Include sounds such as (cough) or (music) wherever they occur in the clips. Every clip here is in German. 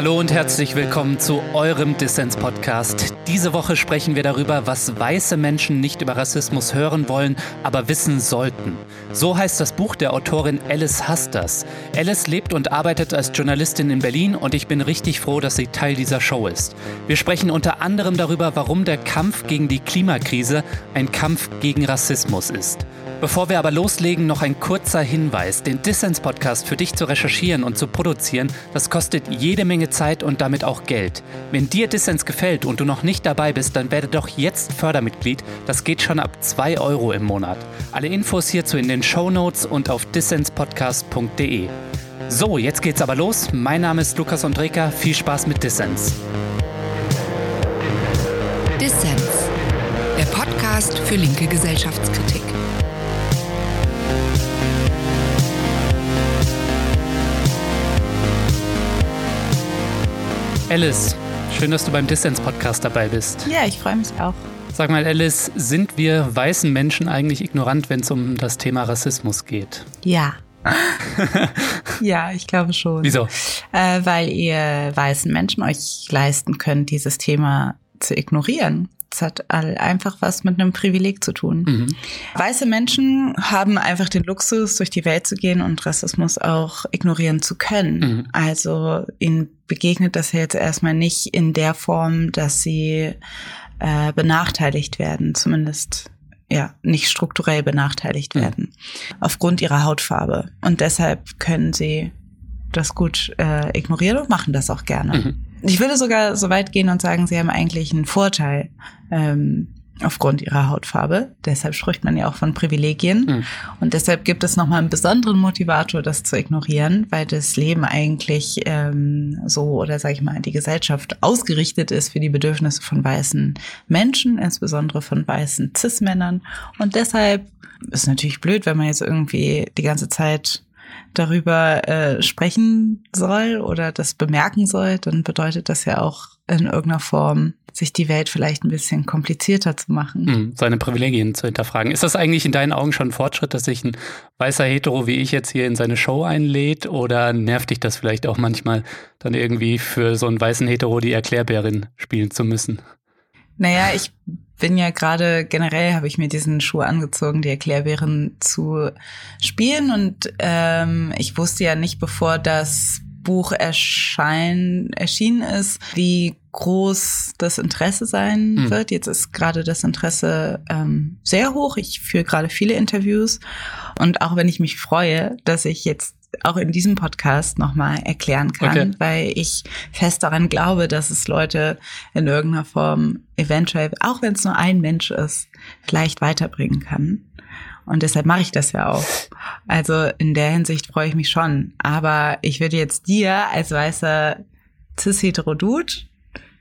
Hallo und herzlich willkommen zu eurem Dissens-Podcast. Diese Woche sprechen wir darüber, was weiße Menschen nicht über Rassismus hören wollen, aber wissen sollten. So heißt das Buch der Autorin Alice Hasters. Alice lebt und arbeitet als Journalistin in Berlin und ich bin richtig froh, dass sie Teil dieser Show ist. Wir sprechen unter anderem darüber, warum der Kampf gegen die Klimakrise ein Kampf gegen Rassismus ist. Bevor wir aber loslegen, noch ein kurzer Hinweis. Den Dissens-Podcast für dich zu recherchieren und zu produzieren, das kostet jede Menge Zeit und damit auch Geld. Wenn dir Dissens gefällt und du noch nicht dabei bist, dann werde doch jetzt Fördermitglied. Das geht schon ab 2 Euro im Monat. Alle Infos hierzu in den Show Notes und auf dissenspodcast.de. So, jetzt geht's aber los. Mein Name ist Lukas Andreka. Viel Spaß mit Dissens. Dissens, der Podcast für linke Gesellschaftskritik. Alice, schön, dass du beim Dissens-Podcast dabei bist. Ja, ich freue mich auch. Sag mal, Alice, sind wir weißen Menschen eigentlich ignorant, wenn es um das Thema Rassismus geht? Ja. (laughs) ja, ich glaube schon. Wieso? Äh, weil ihr weißen Menschen euch leisten könnt, dieses Thema zu ignorieren. Es hat einfach was mit einem Privileg zu tun. Mhm. Weiße Menschen haben einfach den Luxus, durch die Welt zu gehen und Rassismus auch ignorieren zu können. Mhm. Also ihnen begegnet das jetzt erstmal nicht in der Form, dass sie äh, benachteiligt werden, zumindest ja, nicht strukturell benachteiligt mhm. werden, aufgrund ihrer Hautfarbe. Und deshalb können sie das gut äh, ignorieren und machen das auch gerne. Mhm. Ich würde sogar so weit gehen und sagen, sie haben eigentlich einen Vorteil ähm, aufgrund ihrer Hautfarbe. Deshalb spricht man ja auch von Privilegien. Mhm. Und deshalb gibt es nochmal einen besonderen Motivator, das zu ignorieren, weil das Leben eigentlich ähm, so oder sage ich mal die Gesellschaft ausgerichtet ist für die Bedürfnisse von weißen Menschen, insbesondere von weißen Cis-Männern. Und deshalb ist natürlich blöd, wenn man jetzt irgendwie die ganze Zeit darüber äh, sprechen soll oder das bemerken soll, dann bedeutet das ja auch in irgendeiner Form, sich die Welt vielleicht ein bisschen komplizierter zu machen. Mhm, seine Privilegien zu hinterfragen. Ist das eigentlich in deinen Augen schon ein Fortschritt, dass sich ein weißer Hetero wie ich jetzt hier in seine Show einlädt? Oder nervt dich das vielleicht auch manchmal, dann irgendwie für so einen weißen Hetero die Erklärbärin spielen zu müssen? Naja, ich bin ja gerade generell habe ich mir diesen Schuh angezogen, die Erklärbären zu spielen und ähm, ich wusste ja nicht, bevor das Buch erschein, erschienen ist, wie groß das Interesse sein mhm. wird. Jetzt ist gerade das Interesse ähm, sehr hoch. Ich führe gerade viele Interviews und auch wenn ich mich freue, dass ich jetzt auch in diesem Podcast nochmal erklären kann, okay. weil ich fest daran glaube, dass es Leute in irgendeiner Form eventuell, auch wenn es nur ein Mensch ist, vielleicht weiterbringen kann. Und deshalb mache ich das ja auch. Also in der Hinsicht freue ich mich schon. Aber ich würde jetzt dir als weißer cis-hetero-Dude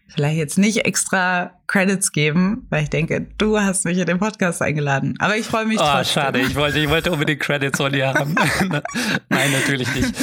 vielleicht jetzt nicht extra Credits geben, weil ich denke, du hast mich in den Podcast eingeladen. Aber ich freue mich oh, trotzdem. schade. Ich wollte, ich wollte unbedingt Credits von dir haben. (laughs) Nein, natürlich nicht.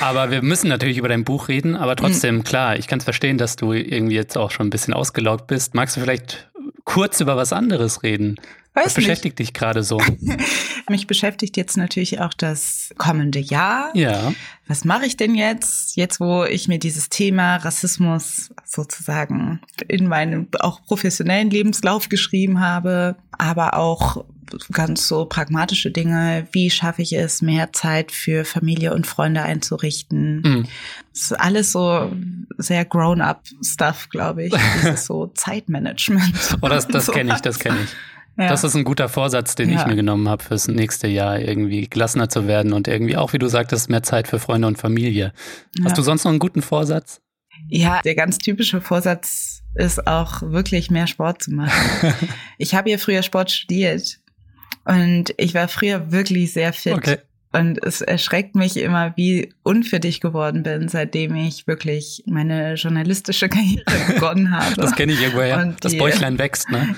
Aber wir müssen natürlich über dein Buch reden. Aber trotzdem, mhm. klar, ich kann es verstehen, dass du irgendwie jetzt auch schon ein bisschen ausgelaugt bist. Magst du vielleicht kurz über was anderes reden? Weiß Was beschäftigt nicht. dich gerade so? (laughs) Mich beschäftigt jetzt natürlich auch das kommende Jahr. Ja. Was mache ich denn jetzt? Jetzt, wo ich mir dieses Thema Rassismus sozusagen in meinem auch professionellen Lebenslauf geschrieben habe, aber auch ganz so pragmatische Dinge. Wie schaffe ich es, mehr Zeit für Familie und Freunde einzurichten? Mhm. Das ist alles so sehr grown-up Stuff, glaube ich. (laughs) Dieses so Zeitmanagement. Oh, das, das (laughs) kenne ich, das kenne ich. Ja. Das ist ein guter Vorsatz, den ja. ich mir genommen habe fürs nächste Jahr, irgendwie gelassener zu werden und irgendwie auch, wie du sagtest, mehr Zeit für Freunde und Familie. Ja. Hast du sonst noch einen guten Vorsatz? Ja, der ganz typische Vorsatz ist auch wirklich mehr Sport zu machen. (laughs) ich habe ja früher Sport studiert und ich war früher wirklich sehr fit. Okay. Und es erschreckt mich immer, wie unfit ich geworden bin, seitdem ich wirklich meine journalistische (laughs) Karriere begonnen habe. Das kenne ich irgendwoher. Und das Bäuchlein wächst, ne?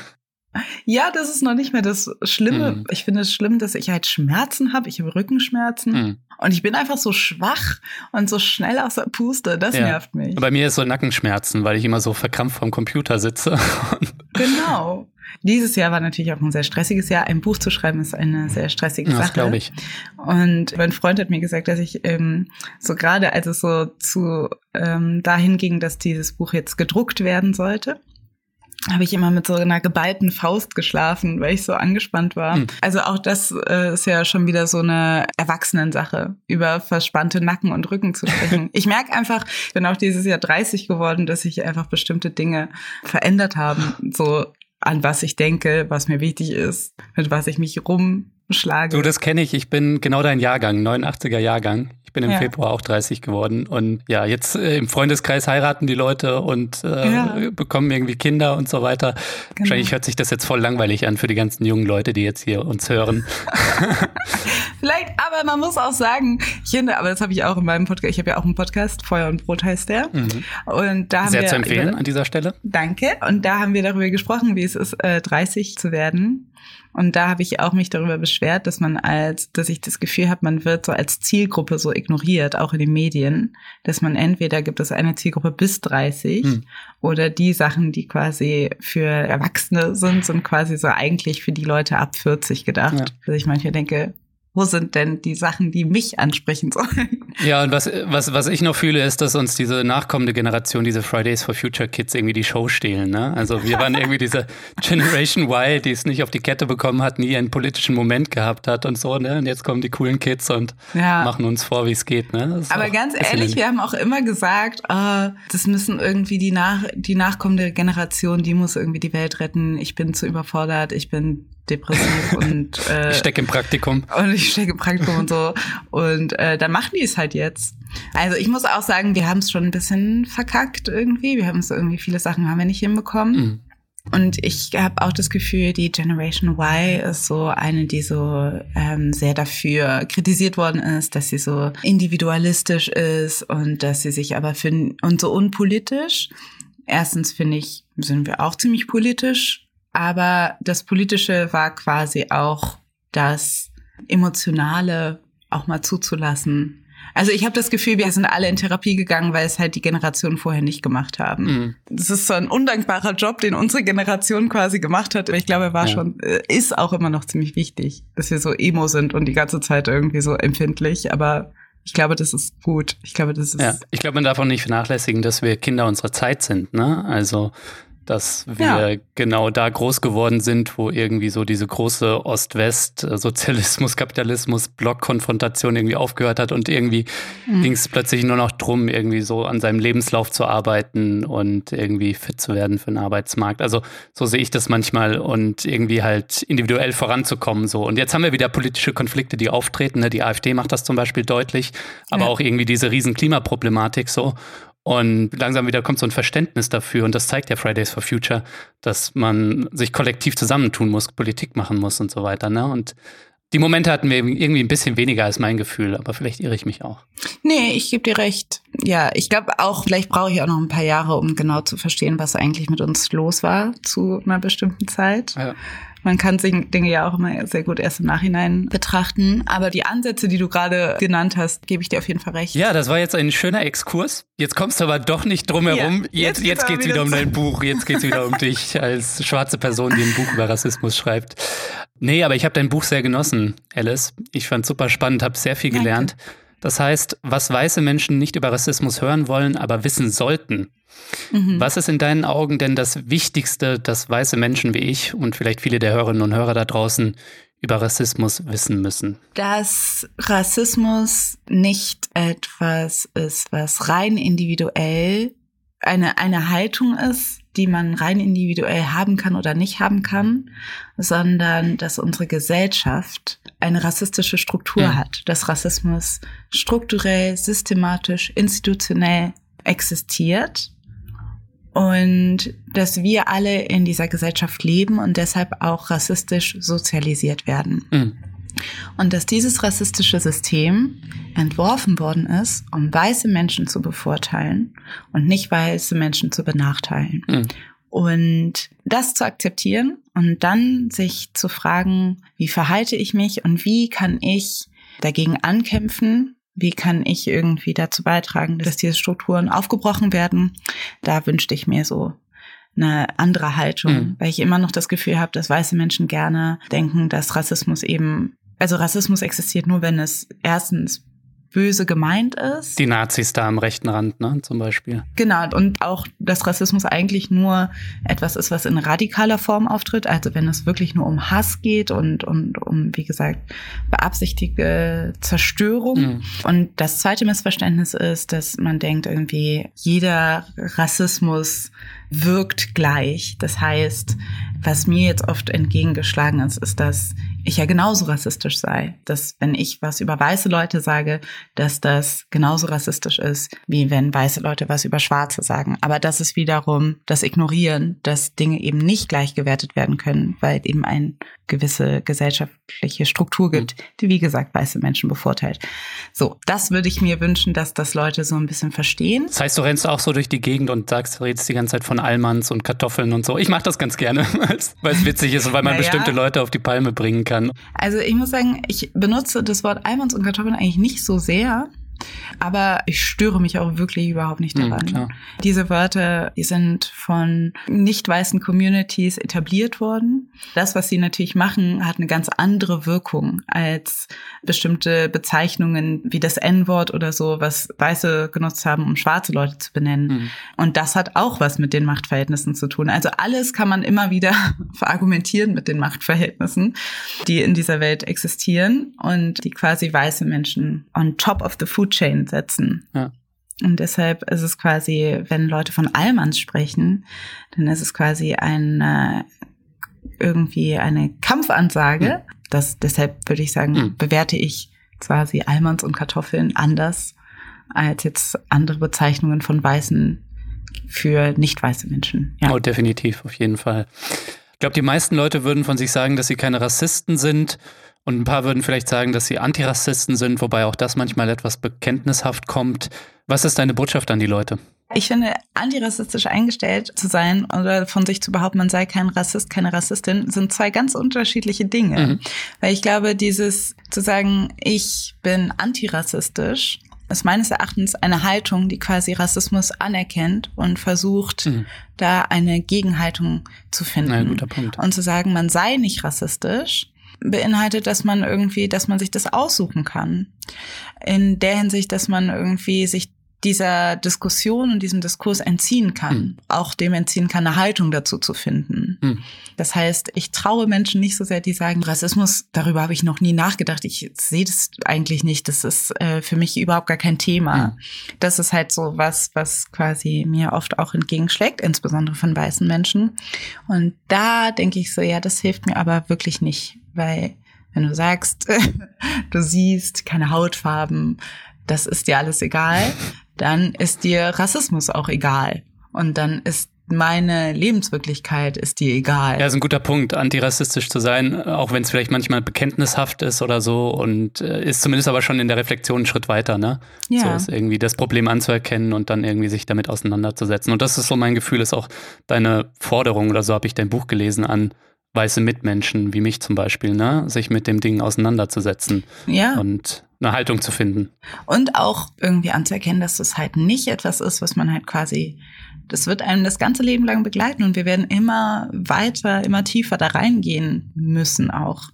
Ja, das ist noch nicht mehr das Schlimme. Mhm. Ich finde es schlimm, dass ich halt Schmerzen habe. Ich habe Rückenschmerzen. Mhm. Und ich bin einfach so schwach und so schnell aus der Puste. Das ja. nervt mich. Bei mir ist so Nackenschmerzen, weil ich immer so verkrampft vom Computer sitze. (laughs) genau. Dieses Jahr war natürlich auch ein sehr stressiges Jahr. Ein Buch zu schreiben ist eine sehr stressige Sache. Das glaube ich. Und mein Freund hat mir gesagt, dass ich ähm, so gerade, als es so zu ähm, dahin ging, dass dieses Buch jetzt gedruckt werden sollte, habe ich immer mit so einer geballten Faust geschlafen, weil ich so angespannt war. Hm. Also auch das äh, ist ja schon wieder so eine Erwachsenensache, über verspannte Nacken und Rücken zu sprechen. (laughs) ich merke einfach, ich bin auch dieses Jahr 30 geworden, dass sich einfach bestimmte Dinge verändert haben. So an was ich denke, was mir wichtig ist, mit was ich mich rumschlage. Du, das kenne ich. Ich bin genau dein Jahrgang, 89er Jahrgang. Ich bin im ja. Februar auch 30 geworden und ja, jetzt äh, im Freundeskreis heiraten die Leute und äh, ja. bekommen irgendwie Kinder und so weiter. Genau. Wahrscheinlich hört sich das jetzt voll langweilig an für die ganzen jungen Leute, die jetzt hier uns hören. (laughs) (laughs) Vielleicht, aber man muss auch sagen, ich finde, aber das habe ich auch in meinem Podcast, ich habe ja auch einen Podcast, Feuer und Brot heißt der. Mhm. Und da haben Sehr wir zu empfehlen über, an dieser Stelle. Danke. Und da haben wir darüber gesprochen, wie es ist, äh, 30 zu werden und da habe ich auch mich darüber beschwert, dass man als, dass ich das Gefühl habe, man wird so als Zielgruppe so ignoriert, auch in den Medien, dass man entweder gibt es eine Zielgruppe bis 30 hm. oder die Sachen, die quasi für Erwachsene sind, sind quasi so eigentlich für die Leute ab 40 gedacht. Ja. Also ich manchmal denke, wo sind denn die Sachen, die mich ansprechen sollen? Ja, und was, was, was ich noch fühle, ist, dass uns diese nachkommende Generation, diese Fridays for Future Kids irgendwie die Show stehlen. Ne? Also wir waren irgendwie diese (laughs) Generation Y, die es nicht auf die Kette bekommen hat, nie einen politischen Moment gehabt hat und so. Ne? Und jetzt kommen die coolen Kids und ja. machen uns vor, wie es geht. Ne? Aber ganz ehrlich, wir haben auch immer gesagt, oh, das müssen irgendwie die, nach, die nachkommende Generation, die muss irgendwie die Welt retten. Ich bin zu überfordert, ich bin depressiv (laughs) und äh, ich stecke im Praktikum. Und ich stecke im Praktikum und so. Und äh, dann machen die es halt jetzt. Also ich muss auch sagen, wir haben es schon ein bisschen verkackt irgendwie. Wir haben es irgendwie, viele Sachen haben wir nicht hinbekommen. Mhm. Und ich habe auch das Gefühl, die Generation Y ist so eine, die so ähm, sehr dafür kritisiert worden ist, dass sie so individualistisch ist und dass sie sich aber für und so unpolitisch. Erstens finde ich, sind wir auch ziemlich politisch aber das Politische war quasi auch das Emotionale auch mal zuzulassen. Also ich habe das Gefühl, wir sind alle in Therapie gegangen, weil es halt die Generation vorher nicht gemacht haben. Mhm. Das ist so ein undankbarer Job, den unsere Generation quasi gemacht hat. Aber ich glaube, er war ja. schon, äh, ist auch immer noch ziemlich wichtig, dass wir so emo sind und die ganze Zeit irgendwie so empfindlich. Aber ich glaube, das ist gut. Ich glaube, das ist. Ja, ich glaube, man darf auch nicht vernachlässigen, dass wir Kinder unserer Zeit sind. Ne? Also dass wir ja. genau da groß geworden sind, wo irgendwie so diese große Ost-West-Sozialismus, Kapitalismus, Blockkonfrontation irgendwie aufgehört hat und irgendwie mhm. ging es plötzlich nur noch drum, irgendwie so an seinem Lebenslauf zu arbeiten und irgendwie fit zu werden für den Arbeitsmarkt. Also so sehe ich das manchmal und irgendwie halt individuell voranzukommen so. Und jetzt haben wir wieder politische Konflikte, die auftreten. Ne? Die AfD macht das zum Beispiel deutlich, aber ja. auch irgendwie diese riesen Klimaproblematik so. Und langsam wieder kommt so ein Verständnis dafür. Und das zeigt ja Fridays for Future, dass man sich kollektiv zusammentun muss, Politik machen muss und so weiter. Ne? Und die Momente hatten wir irgendwie ein bisschen weniger als mein Gefühl, aber vielleicht irre ich mich auch. Nee, ich gebe dir recht. Ja, ich glaube auch, vielleicht brauche ich auch noch ein paar Jahre, um genau zu verstehen, was eigentlich mit uns los war zu einer bestimmten Zeit. Ja. Man kann Dinge ja auch immer sehr gut erst im Nachhinein betrachten. Aber die Ansätze, die du gerade genannt hast, gebe ich dir auf jeden Fall recht. Ja, das war jetzt ein schöner Exkurs. Jetzt kommst du aber doch nicht drum herum. Ja, jetzt, jetzt, jetzt es wieder um dein Buch. Jetzt geht es wieder um dich (laughs) als schwarze Person, die ein Buch über Rassismus schreibt. Nee, aber ich habe dein Buch sehr genossen, Alice. Ich fand super spannend, habe sehr viel gelernt. Danke. Das heißt, was weiße Menschen nicht über Rassismus hören wollen, aber wissen sollten. Mhm. Was ist in deinen Augen denn das Wichtigste, das weiße Menschen wie ich und vielleicht viele der Hörerinnen und Hörer da draußen über Rassismus wissen müssen? Dass Rassismus nicht etwas ist, was rein individuell eine, eine Haltung ist, die man rein individuell haben kann oder nicht haben kann, sondern dass unsere Gesellschaft eine rassistische Struktur ja. hat, dass Rassismus strukturell, systematisch, institutionell existiert und dass wir alle in dieser Gesellschaft leben und deshalb auch rassistisch sozialisiert werden. Mhm. Und dass dieses rassistische System entworfen worden ist, um weiße Menschen zu bevorteilen und nicht weiße Menschen zu benachteilen. Mhm. Und das zu akzeptieren und dann sich zu fragen, wie verhalte ich mich und wie kann ich dagegen ankämpfen, wie kann ich irgendwie dazu beitragen, dass diese Strukturen aufgebrochen werden. Da wünschte ich mir so eine andere Haltung, mhm. weil ich immer noch das Gefühl habe, dass weiße Menschen gerne denken, dass Rassismus eben, also Rassismus existiert nur, wenn es erstens böse gemeint ist. Die Nazis da am rechten Rand, ne, zum Beispiel. Genau, und auch, dass Rassismus eigentlich nur etwas ist, was in radikaler Form auftritt, also wenn es wirklich nur um Hass geht und, und um, wie gesagt, beabsichtigte Zerstörung. Mhm. Und das zweite Missverständnis ist, dass man denkt irgendwie, jeder Rassismus wirkt gleich. Das heißt, was mir jetzt oft entgegengeschlagen ist, ist, dass ich ja genauso rassistisch sei. Dass wenn ich was über weiße Leute sage, dass das genauso rassistisch ist, wie wenn weiße Leute was über Schwarze sagen. Aber das ist wiederum das Ignorieren, dass Dinge eben nicht gleich gewertet werden können, weil eben ein gewisse gesellschaftliche Struktur gibt, die wie gesagt weiße Menschen bevorteilt. So, das würde ich mir wünschen, dass das Leute so ein bisschen verstehen. Das heißt, du rennst auch so durch die Gegend und sagst, redest die ganze Zeit von Almans und Kartoffeln und so. Ich mache das ganz gerne, (laughs) weil es witzig ist und weil man naja. bestimmte Leute auf die Palme bringen kann. Also ich muss sagen, ich benutze das Wort Almans und Kartoffeln eigentlich nicht so sehr. Aber ich störe mich auch wirklich überhaupt nicht hm, daran. Mhm, Diese Wörter, die sind von nicht weißen Communities etabliert worden. Das, was sie natürlich machen, hat eine ganz andere Wirkung als bestimmte Bezeichnungen wie das N-Wort oder so, was Weiße genutzt haben, um schwarze Leute zu benennen. Mhm. Und das hat auch was mit den Machtverhältnissen zu tun. Also alles kann man immer wieder (laughs) verargumentieren mit den Machtverhältnissen, die in dieser Welt existieren und die quasi weiße Menschen on top of the food Chain setzen. Ja. Und deshalb ist es quasi, wenn Leute von Allmanns sprechen, dann ist es quasi ein irgendwie eine Kampfansage. Mhm. Das, deshalb würde ich sagen, mhm. bewerte ich quasi Allmanns und Kartoffeln anders als jetzt andere Bezeichnungen von Weißen für nicht weiße Menschen. Ja. Oh, definitiv, auf jeden Fall. Ich glaube, die meisten Leute würden von sich sagen, dass sie keine Rassisten sind und ein paar würden vielleicht sagen, dass sie Antirassisten sind, wobei auch das manchmal etwas bekenntnishaft kommt. Was ist deine Botschaft an die Leute? Ich finde, antirassistisch eingestellt zu sein oder von sich zu behaupten, man sei kein Rassist, keine Rassistin, sind zwei ganz unterschiedliche Dinge. Mhm. Weil ich glaube, dieses zu sagen, ich bin antirassistisch, ist meines Erachtens eine Haltung, die quasi Rassismus anerkennt und versucht, mhm. da eine Gegenhaltung zu finden. Ja, guter Punkt. Und zu sagen, man sei nicht rassistisch, beinhaltet, dass man irgendwie, dass man sich das aussuchen kann. In der Hinsicht, dass man irgendwie sich dieser Diskussion und diesem Diskurs entziehen kann, mhm. auch dem entziehen kann, eine Haltung dazu zu finden. Mhm. Das heißt, ich traue Menschen nicht so sehr, die sagen, Rassismus, darüber habe ich noch nie nachgedacht, ich sehe das eigentlich nicht, das ist äh, für mich überhaupt gar kein Thema. Mhm. Das ist halt so was, was quasi mir oft auch entgegenschlägt, insbesondere von weißen Menschen. Und da denke ich so, ja, das hilft mir aber wirklich nicht, weil wenn du sagst, (laughs) du siehst keine Hautfarben, das ist dir alles egal, dann ist dir Rassismus auch egal. Und dann ist meine Lebenswirklichkeit ist dir egal. Ja, ist ein guter Punkt, antirassistisch zu sein, auch wenn es vielleicht manchmal bekenntnishaft ist oder so und äh, ist zumindest aber schon in der Reflexion einen Schritt weiter, ne? Ja. So ist irgendwie das Problem anzuerkennen und dann irgendwie sich damit auseinanderzusetzen. Und das ist so mein Gefühl, ist auch deine Forderung oder so habe ich dein Buch gelesen an weiße Mitmenschen wie mich zum Beispiel, ne, sich mit dem Ding auseinanderzusetzen. Ja. Und eine Haltung zu finden. Und auch irgendwie anzuerkennen, dass das halt nicht etwas ist, was man halt quasi, das wird einem das ganze Leben lang begleiten und wir werden immer weiter, immer tiefer da reingehen müssen auch.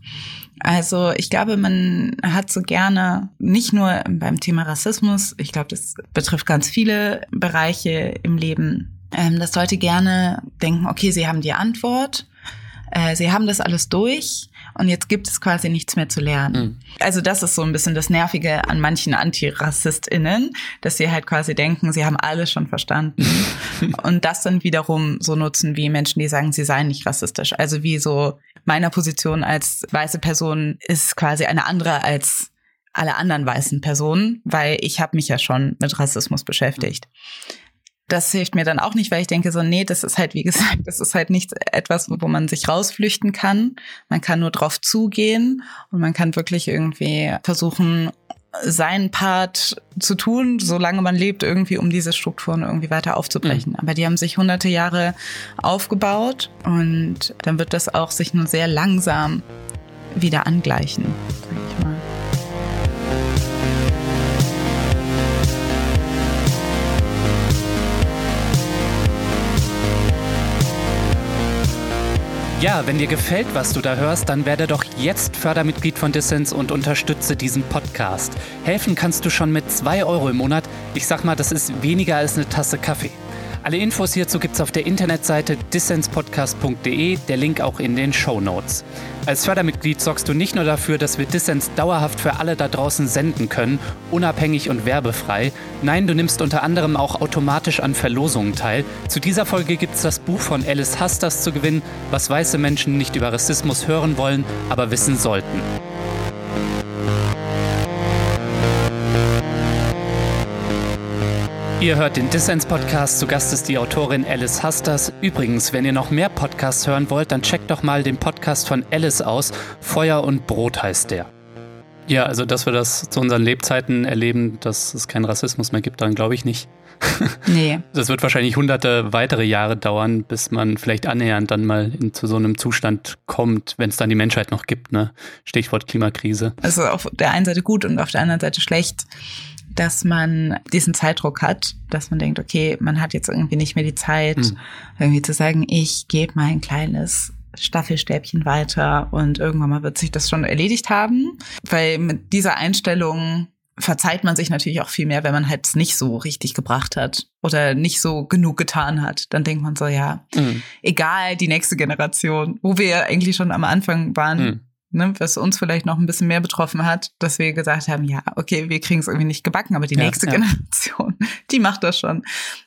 Also ich glaube, man hat so gerne, nicht nur beim Thema Rassismus, ich glaube, das betrifft ganz viele Bereiche im Leben, ähm, dass Leute gerne denken, okay, sie haben die Antwort äh, sie haben das alles durch und jetzt gibt es quasi nichts mehr zu lernen. Mhm. Also das ist so ein bisschen das Nervige an manchen AntirassistInnen, dass sie halt quasi denken, sie haben alles schon verstanden (laughs) und das dann wiederum so nutzen wie Menschen, die sagen, sie seien nicht rassistisch. Also wie so meiner Position als weiße Person ist quasi eine andere als alle anderen weißen Personen, weil ich habe mich ja schon mit Rassismus beschäftigt. Mhm das hilft mir dann auch nicht, weil ich denke so, nee, das ist halt, wie (laughs) gesagt, das ist halt nicht etwas, wo man sich rausflüchten kann. Man kann nur drauf zugehen und man kann wirklich irgendwie versuchen, seinen Part zu tun, solange man lebt, irgendwie, um diese Strukturen irgendwie weiter aufzubrechen. Mhm. Aber die haben sich hunderte Jahre aufgebaut und dann wird das auch sich nur sehr langsam wieder angleichen, sag ich mal. Ja, wenn dir gefällt, was du da hörst, dann werde doch jetzt Fördermitglied von Dissens und unterstütze diesen Podcast. Helfen kannst du schon mit 2 Euro im Monat. Ich sag mal, das ist weniger als eine Tasse Kaffee. Alle Infos hierzu gibt's auf der Internetseite dissenspodcast.de, der Link auch in den Show Notes. Als Fördermitglied sorgst du nicht nur dafür, dass wir Dissens dauerhaft für alle da draußen senden können, unabhängig und werbefrei. Nein, du nimmst unter anderem auch automatisch an Verlosungen teil. Zu dieser Folge gibt's das Buch von Alice Hasters zu gewinnen, was weiße Menschen nicht über Rassismus hören wollen, aber wissen sollten. Ihr hört den Dissens-Podcast. Zu Gast ist die Autorin Alice Hasters. Übrigens, wenn ihr noch mehr Podcasts hören wollt, dann checkt doch mal den Podcast von Alice aus. Feuer und Brot heißt der. Ja, also, dass wir das zu unseren Lebzeiten erleben, dass es keinen Rassismus mehr gibt, dann glaube ich nicht. (laughs) Nee. Das wird wahrscheinlich hunderte weitere Jahre dauern, bis man vielleicht annähernd dann mal in, zu so einem Zustand kommt, wenn es dann die Menschheit noch gibt. Ne? Stichwort Klimakrise. Also auf der einen Seite gut und auf der anderen Seite schlecht dass man diesen Zeitdruck hat, dass man denkt, okay, man hat jetzt irgendwie nicht mehr die Zeit, mhm. irgendwie zu sagen, ich gebe mein kleines Staffelstäbchen weiter und irgendwann mal wird sich das schon erledigt haben. Weil mit dieser Einstellung verzeiht man sich natürlich auch viel mehr, wenn man halt es nicht so richtig gebracht hat oder nicht so genug getan hat. Dann denkt man so, ja, mhm. egal, die nächste Generation, wo wir eigentlich schon am Anfang waren, mhm ne, was uns vielleicht noch ein bisschen mehr betroffen hat, dass wir gesagt haben, ja, okay, wir kriegen es irgendwie nicht gebacken, aber die ja, nächste ja. Generation, (laughs) die macht das schon.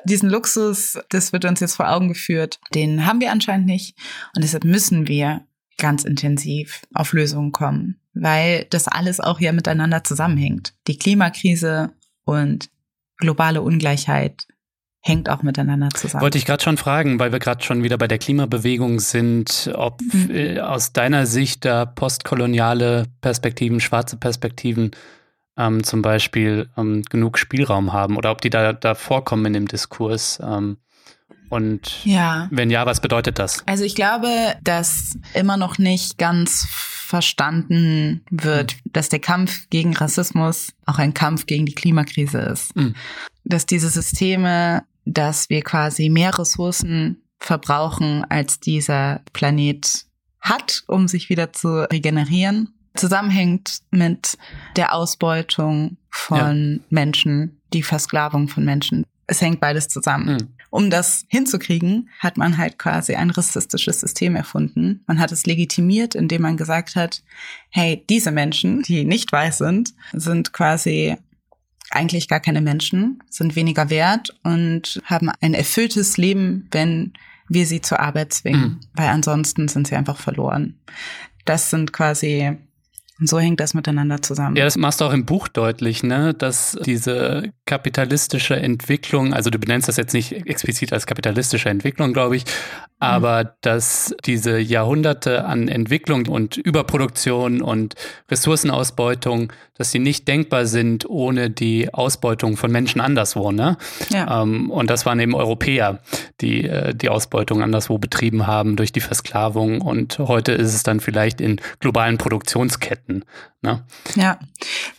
Diesen Luxus, das wird uns jetzt vor Augen geführt, den haben wir anscheinend nicht. Und deshalb müssen wir ganz intensiv auf Lösungen kommen, weil das alles auch ja miteinander zusammenhängt. Die Klimakrise und globale Ungleichheit hängt auch miteinander zusammen. Wollte ich gerade schon fragen, weil wir gerade schon wieder bei der Klimabewegung sind, ob mhm. äh, aus deiner Sicht da postkoloniale Perspektiven, schwarze Perspektiven ähm, zum Beispiel ähm, genug Spielraum haben oder ob die da, da vorkommen in dem Diskurs. Ähm, und ja. wenn ja, was bedeutet das? Also ich glaube, dass immer noch nicht ganz verstanden wird, mhm. dass der Kampf gegen Rassismus auch ein Kampf gegen die Klimakrise ist. Mhm. Dass diese Systeme, dass wir quasi mehr Ressourcen verbrauchen, als dieser Planet hat, um sich wieder zu regenerieren, zusammenhängt mit der Ausbeutung von ja. Menschen, die Versklavung von Menschen. Es hängt beides zusammen. Mhm. Um das hinzukriegen, hat man halt quasi ein rassistisches System erfunden. Man hat es legitimiert, indem man gesagt hat, hey, diese Menschen, die nicht weiß sind, sind quasi eigentlich gar keine Menschen, sind weniger wert und haben ein erfülltes Leben, wenn wir sie zur Arbeit zwingen, mhm. weil ansonsten sind sie einfach verloren. Das sind quasi und so hängt das miteinander zusammen. Ja, das machst du auch im Buch deutlich, ne? dass diese kapitalistische Entwicklung, also du benennst das jetzt nicht explizit als kapitalistische Entwicklung, glaube ich, aber mhm. dass diese Jahrhunderte an Entwicklung und Überproduktion und Ressourcenausbeutung, dass sie nicht denkbar sind ohne die Ausbeutung von Menschen anderswo. Ne? Ja. Ähm, und das waren eben Europäer, die äh, die Ausbeutung anderswo betrieben haben durch die Versklavung. Und heute ist es dann vielleicht in globalen Produktionsketten. Ne? Ja,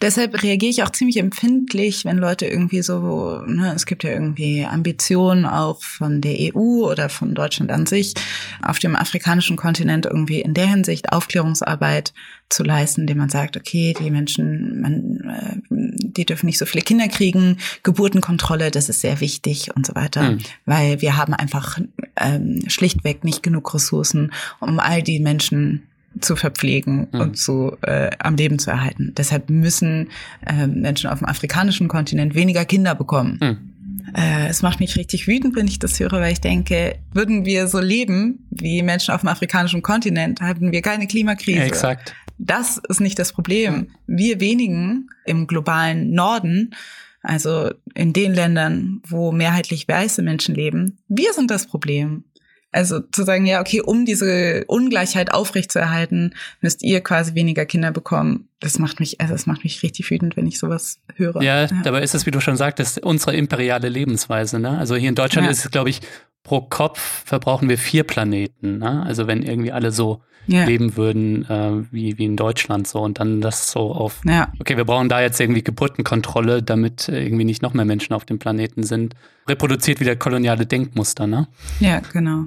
deshalb reagiere ich auch ziemlich empfindlich, wenn Leute irgendwie so, ne, es gibt ja irgendwie Ambitionen auch von der EU oder von Deutschland an sich, auf dem afrikanischen Kontinent irgendwie in der Hinsicht Aufklärungsarbeit zu leisten, indem man sagt, okay, die Menschen, man, äh, die dürfen nicht so viele Kinder kriegen, Geburtenkontrolle, das ist sehr wichtig und so weiter, mhm. weil wir haben einfach ähm, schlichtweg nicht genug Ressourcen, um all die Menschen zu verpflegen mhm. und zu äh, am Leben zu erhalten. Deshalb müssen äh, Menschen auf dem afrikanischen Kontinent weniger Kinder bekommen. Mhm. Äh, es macht mich richtig wütend, wenn ich das höre, weil ich denke, würden wir so leben wie Menschen auf dem afrikanischen Kontinent, hätten wir keine Klimakrise. Ja, exakt. Das ist nicht das Problem. Wir wenigen im globalen Norden also in den Ländern, wo mehrheitlich weiße Menschen leben, wir sind das Problem. Also zu sagen, ja, okay, um diese Ungleichheit aufrechtzuerhalten, müsst ihr quasi weniger Kinder bekommen. Das macht mich, also das macht mich richtig wütend, wenn ich sowas höre. Ja, ja. dabei ist es, wie du schon sagtest, unsere imperiale Lebensweise. Ne? Also hier in Deutschland ja. ist es, glaube ich, pro Kopf verbrauchen wir vier Planeten. Ne? Also wenn irgendwie alle so ja. leben würden äh, wie, wie in Deutschland so und dann das so auf, ja. okay, wir brauchen da jetzt irgendwie Geburtenkontrolle, damit irgendwie nicht noch mehr Menschen auf dem Planeten sind. Reproduziert wieder koloniale Denkmuster, ne? Ja, genau.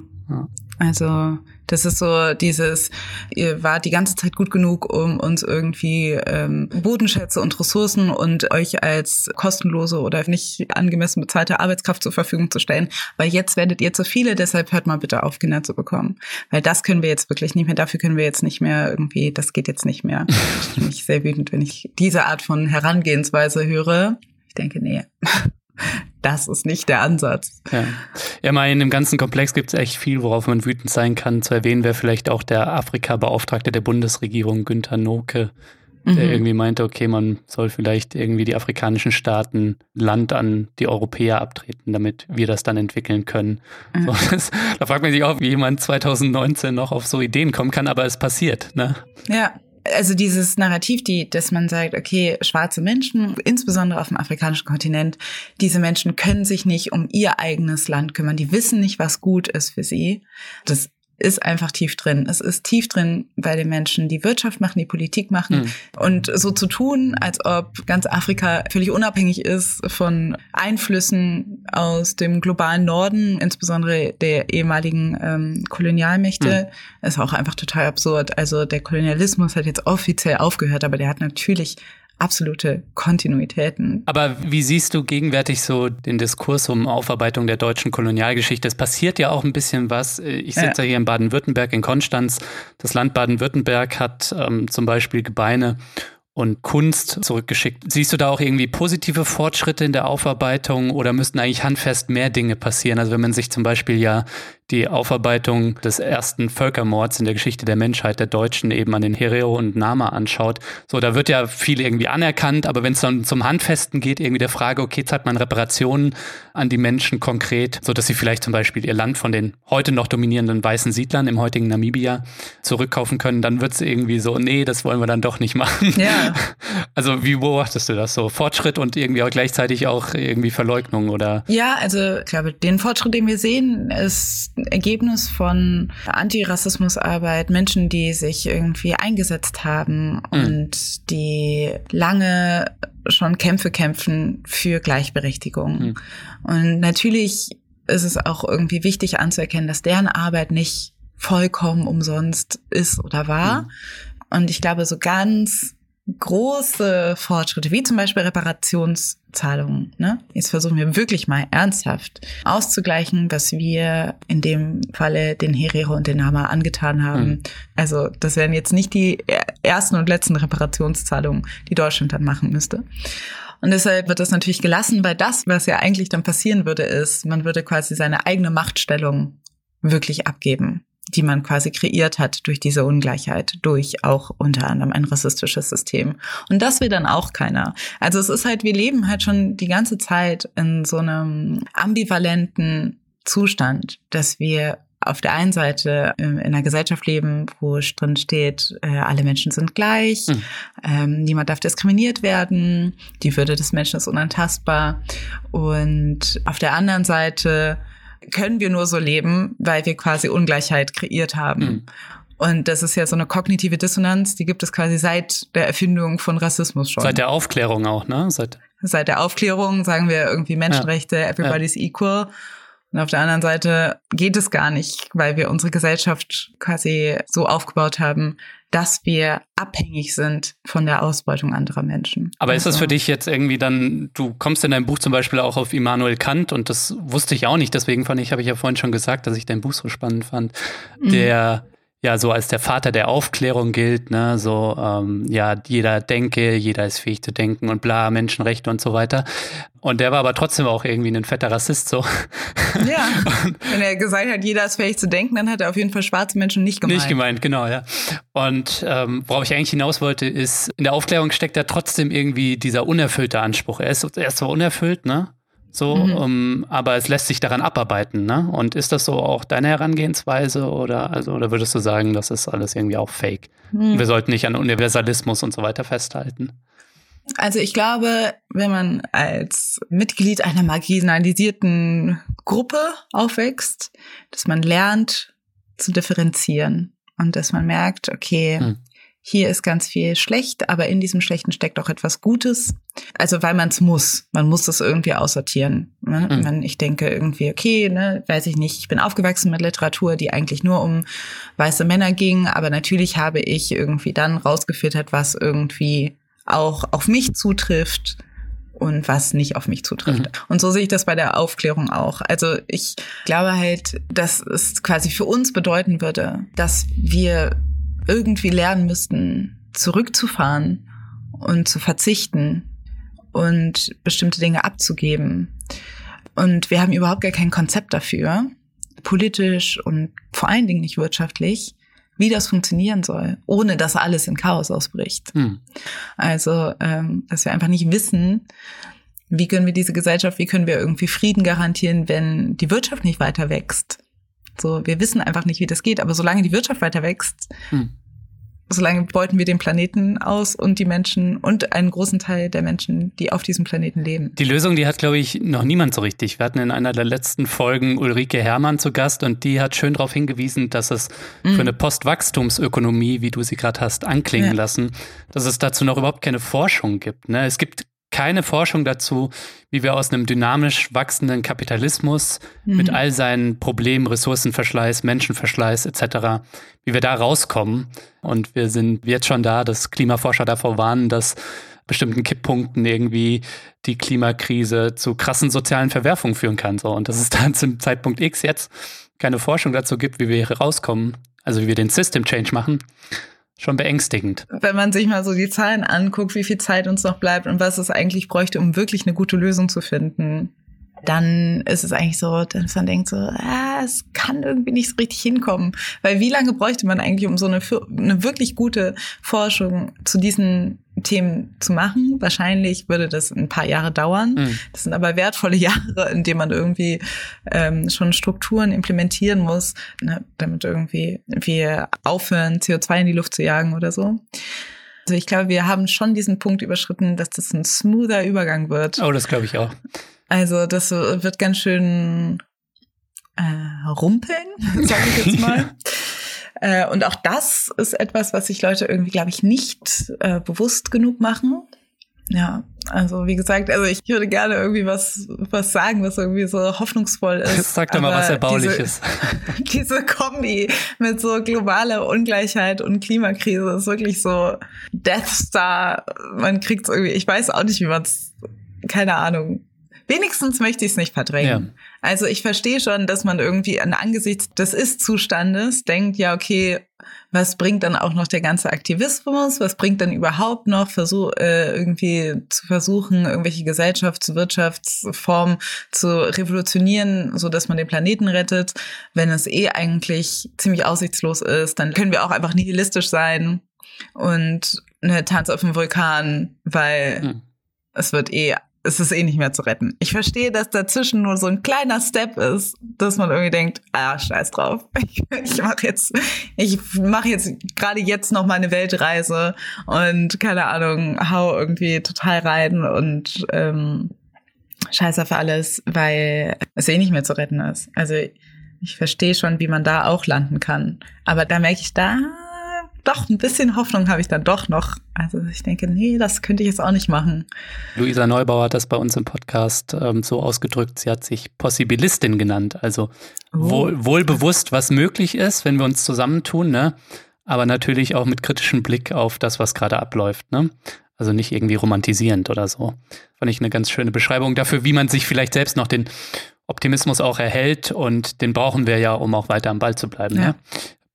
Also das ist so dieses, ihr wart die ganze Zeit gut genug, um uns irgendwie ähm, Bodenschätze und Ressourcen und euch als kostenlose oder nicht angemessen bezahlte Arbeitskraft zur Verfügung zu stellen. Weil jetzt werdet ihr zu viele, deshalb hört mal bitte auf, Kinder zu bekommen. Weil das können wir jetzt wirklich nicht mehr, dafür können wir jetzt nicht mehr irgendwie, das geht jetzt nicht mehr. Ich bin mich sehr wütend, wenn ich diese Art von Herangehensweise höre. Ich denke, nee das ist nicht der Ansatz. Ja, ja mal in dem ganzen Komplex gibt es echt viel, worauf man wütend sein kann. Zu erwähnen wäre vielleicht auch der Afrika-Beauftragte der Bundesregierung, Günther Noke, der mhm. irgendwie meinte, okay, man soll vielleicht irgendwie die afrikanischen Staaten Land an die Europäer abtreten, damit wir das dann entwickeln können. Mhm. So, das, da fragt man sich auch, wie jemand 2019 noch auf so Ideen kommen kann, aber es passiert. Ne? Ja, also dieses Narrativ, die, dass man sagt, okay, schwarze Menschen, insbesondere auf dem afrikanischen Kontinent, diese Menschen können sich nicht um ihr eigenes Land kümmern. Die wissen nicht, was gut ist für sie. Das ist einfach tief drin. Es ist tief drin bei den Menschen, die Wirtschaft machen, die Politik machen. Mhm. Und so zu tun, als ob ganz Afrika völlig unabhängig ist von Einflüssen aus dem globalen Norden, insbesondere der ehemaligen ähm, Kolonialmächte, mhm. ist auch einfach total absurd. Also der Kolonialismus hat jetzt offiziell aufgehört, aber der hat natürlich absolute Kontinuitäten. Aber wie siehst du gegenwärtig so den Diskurs um Aufarbeitung der deutschen Kolonialgeschichte? Es passiert ja auch ein bisschen was. Ich sitze ja. hier in Baden-Württemberg, in Konstanz. Das Land Baden-Württemberg hat ähm, zum Beispiel Gebeine und Kunst zurückgeschickt. Siehst du da auch irgendwie positive Fortschritte in der Aufarbeitung oder müssten eigentlich handfest mehr Dinge passieren? Also wenn man sich zum Beispiel ja die Aufarbeitung des ersten Völkermords in der Geschichte der Menschheit der Deutschen eben an den Herero und Nama anschaut. So, da wird ja viel irgendwie anerkannt, aber wenn es dann zum Handfesten geht, irgendwie der Frage, okay, zahlt man Reparationen an die Menschen konkret, so dass sie vielleicht zum Beispiel ihr Land von den heute noch dominierenden weißen Siedlern im heutigen Namibia zurückkaufen können, dann wird es irgendwie so, nee, das wollen wir dann doch nicht machen. Ja. (laughs) Also wie beobachtest du das so? Fortschritt und irgendwie auch gleichzeitig auch irgendwie Verleugnung oder? Ja, also ich glaube, den Fortschritt, den wir sehen, ist Ergebnis von Antirassismusarbeit, Menschen, die sich irgendwie eingesetzt haben mhm. und die lange schon Kämpfe kämpfen für Gleichberechtigung. Mhm. Und natürlich ist es auch irgendwie wichtig anzuerkennen, dass deren Arbeit nicht vollkommen umsonst ist oder war. Mhm. Und ich glaube, so ganz große Fortschritte, wie zum Beispiel Reparationszahlungen. Ne? Jetzt versuchen wir wirklich mal ernsthaft auszugleichen, was wir in dem Falle den Herero und den Nama angetan haben. Mhm. Also das wären jetzt nicht die ersten und letzten Reparationszahlungen, die Deutschland dann machen müsste. Und deshalb wird das natürlich gelassen, weil das, was ja eigentlich dann passieren würde, ist, man würde quasi seine eigene Machtstellung wirklich abgeben die man quasi kreiert hat durch diese Ungleichheit, durch auch unter anderem ein rassistisches System. Und das will dann auch keiner. Also es ist halt, wir leben halt schon die ganze Zeit in so einem ambivalenten Zustand, dass wir auf der einen Seite ähm, in einer Gesellschaft leben, wo drin steht, äh, alle Menschen sind gleich, mhm. niemand darf diskriminiert werden, die Würde des Menschen ist unantastbar. Und auf der anderen Seite können wir nur so leben, weil wir quasi Ungleichheit kreiert haben. Mhm. Und das ist ja so eine kognitive Dissonanz, die gibt es quasi seit der Erfindung von Rassismus schon. Seit der Aufklärung auch, ne? Seit, seit der Aufklärung sagen wir irgendwie Menschenrechte, ja. everybody's ja. equal. Und auf der anderen Seite geht es gar nicht, weil wir unsere Gesellschaft quasi so aufgebaut haben, dass wir abhängig sind von der Ausbeutung anderer Menschen. Aber also. ist das also für dich jetzt irgendwie dann, du kommst in deinem Buch zum Beispiel auch auf Immanuel Kant und das wusste ich auch nicht, deswegen fand ich, habe ich ja vorhin schon gesagt, dass ich dein Buch so spannend fand, mhm. der ja so als der Vater der Aufklärung gilt, ne, so ähm, ja, jeder denke, jeder ist fähig zu denken und bla, Menschenrechte und so weiter. Und der war aber trotzdem auch irgendwie ein fetter Rassist so. (laughs) Ja. (laughs) Wenn er gesagt hat, jeder ist fähig zu denken, dann hat er auf jeden Fall schwarze Menschen nicht gemeint. Nicht gemeint, genau, ja. Und ähm, worauf ich eigentlich hinaus wollte, ist, in der Aufklärung steckt ja trotzdem irgendwie dieser unerfüllte Anspruch. Er ist, er ist zwar unerfüllt, ne? So, mhm. um, aber es lässt sich daran abarbeiten, ne? Und ist das so auch deine Herangehensweise oder also oder würdest du sagen, das ist alles irgendwie auch Fake? Mhm. Wir sollten nicht an Universalismus und so weiter festhalten. Also ich glaube, wenn man als Mitglied einer marginalisierten Gruppe aufwächst, dass man lernt zu differenzieren und dass man merkt, okay, mhm hier ist ganz viel schlecht, aber in diesem Schlechten steckt auch etwas Gutes. Also weil man es muss. Man muss das irgendwie aussortieren. Ne? Mhm. Man, ich denke irgendwie, okay, ne, weiß ich nicht, ich bin aufgewachsen mit Literatur, die eigentlich nur um weiße Männer ging, aber natürlich habe ich irgendwie dann rausgefiltert, was irgendwie auch auf mich zutrifft und was nicht auf mich zutrifft. Mhm. Und so sehe ich das bei der Aufklärung auch. Also ich glaube halt, dass es quasi für uns bedeuten würde, dass wir irgendwie lernen müssten, zurückzufahren und zu verzichten und bestimmte Dinge abzugeben. Und wir haben überhaupt gar kein Konzept dafür, politisch und vor allen Dingen nicht wirtschaftlich, wie das funktionieren soll, ohne dass alles in Chaos ausbricht. Hm. Also, ähm, dass wir einfach nicht wissen, wie können wir diese Gesellschaft, wie können wir irgendwie Frieden garantieren, wenn die Wirtschaft nicht weiter wächst, so, wir wissen einfach nicht, wie das geht, aber solange die Wirtschaft weiter wächst, hm. solange beuten wir den Planeten aus und die Menschen und einen großen Teil der Menschen, die auf diesem Planeten leben. Die Lösung, die hat, glaube ich, noch niemand so richtig. Wir hatten in einer der letzten Folgen Ulrike Herrmann zu Gast und die hat schön darauf hingewiesen, dass es mhm. für eine Postwachstumsökonomie, wie du sie gerade hast, anklingen ja. lassen, dass es dazu noch überhaupt keine Forschung gibt. Ne? Es gibt keine Forschung dazu, wie wir aus einem dynamisch wachsenden Kapitalismus mhm. mit all seinen Problemen, Ressourcenverschleiß, Menschenverschleiß etc., wie wir da rauskommen. Und wir sind jetzt schon da, dass Klimaforscher davor warnen, dass bestimmten Kipppunkten irgendwie die Klimakrise zu krassen sozialen Verwerfungen führen kann. So. Und dass es (laughs) dann zum Zeitpunkt X jetzt keine Forschung dazu gibt, wie wir hier rauskommen, also wie wir den System Change machen, schon beängstigend. Wenn man sich mal so die Zahlen anguckt, wie viel Zeit uns noch bleibt und was es eigentlich bräuchte, um wirklich eine gute Lösung zu finden, dann ist es eigentlich so, dass man denkt so, ah, es kann irgendwie nicht so richtig hinkommen. Weil wie lange bräuchte man eigentlich, um so eine, eine wirklich gute Forschung zu diesen Themen zu machen? Wahrscheinlich würde das ein paar Jahre dauern. Mhm. Das sind aber wertvolle (laughs) Jahre, in denen man irgendwie ähm, schon Strukturen implementieren muss, ne, damit irgendwie wir aufhören, CO2 in die Luft zu jagen oder so. Also ich glaube, wir haben schon diesen Punkt überschritten, dass das ein smoother Übergang wird. Oh, das glaube ich auch. Also das wird ganz schön äh, rumpeln, (laughs) sage ich jetzt mal. Äh, und auch das ist etwas, was sich Leute irgendwie, glaube ich, nicht äh, bewusst genug machen. Ja, also wie gesagt, also ich würde gerne irgendwie was was sagen, was irgendwie so hoffnungsvoll (laughs) ist. Sag doch mal was Erbauliches. Diese, (laughs) diese Kombi mit so globaler Ungleichheit und Klimakrise ist wirklich so Death Star. Man kriegt irgendwie, ich weiß auch nicht, wie man es, keine Ahnung, wenigstens möchte ich es nicht verdrängen. Ja. Also ich verstehe schon, dass man irgendwie an angesichts des Ist-Zustandes denkt, ja, okay, was bringt dann auch noch der ganze Aktivismus? Was bringt dann überhaupt noch versuch, äh, irgendwie zu versuchen, irgendwelche Gesellschafts-, Wirtschaftsformen zu revolutionieren, so dass man den Planeten rettet? Wenn es eh eigentlich ziemlich aussichtslos ist, dann können wir auch einfach nihilistisch sein und eine Tanz auf dem Vulkan, weil hm. es wird eh es ist eh nicht mehr zu retten. Ich verstehe, dass dazwischen nur so ein kleiner Step ist, dass man irgendwie denkt, ah, scheiß drauf. (laughs) Ich, mache jetzt, ich mache jetzt gerade jetzt noch mal eine Weltreise und keine Ahnung, hau irgendwie total rein und ähm, scheiß auf alles, weil es eh nicht mehr zu retten ist. Also ich verstehe schon, wie man da auch landen kann. Aber da merke ich, da doch, ein bisschen Hoffnung habe ich dann doch noch. Also ich denke, nee, das könnte ich jetzt auch nicht machen. Luisa Neubauer hat das bei uns im Podcast ähm, so ausgedrückt, sie hat sich Possibilistin genannt. Also oh. wohl, wohl bewusst, was möglich ist, wenn wir uns zusammentun, ne? aber natürlich auch mit kritischem Blick auf das, was gerade abläuft. Ne? Also nicht irgendwie romantisierend oder so. Fand ich eine ganz schöne Beschreibung dafür, wie man sich vielleicht selbst noch den Optimismus auch erhält und den brauchen wir ja, um auch weiter am Ball zu bleiben, ja. ne?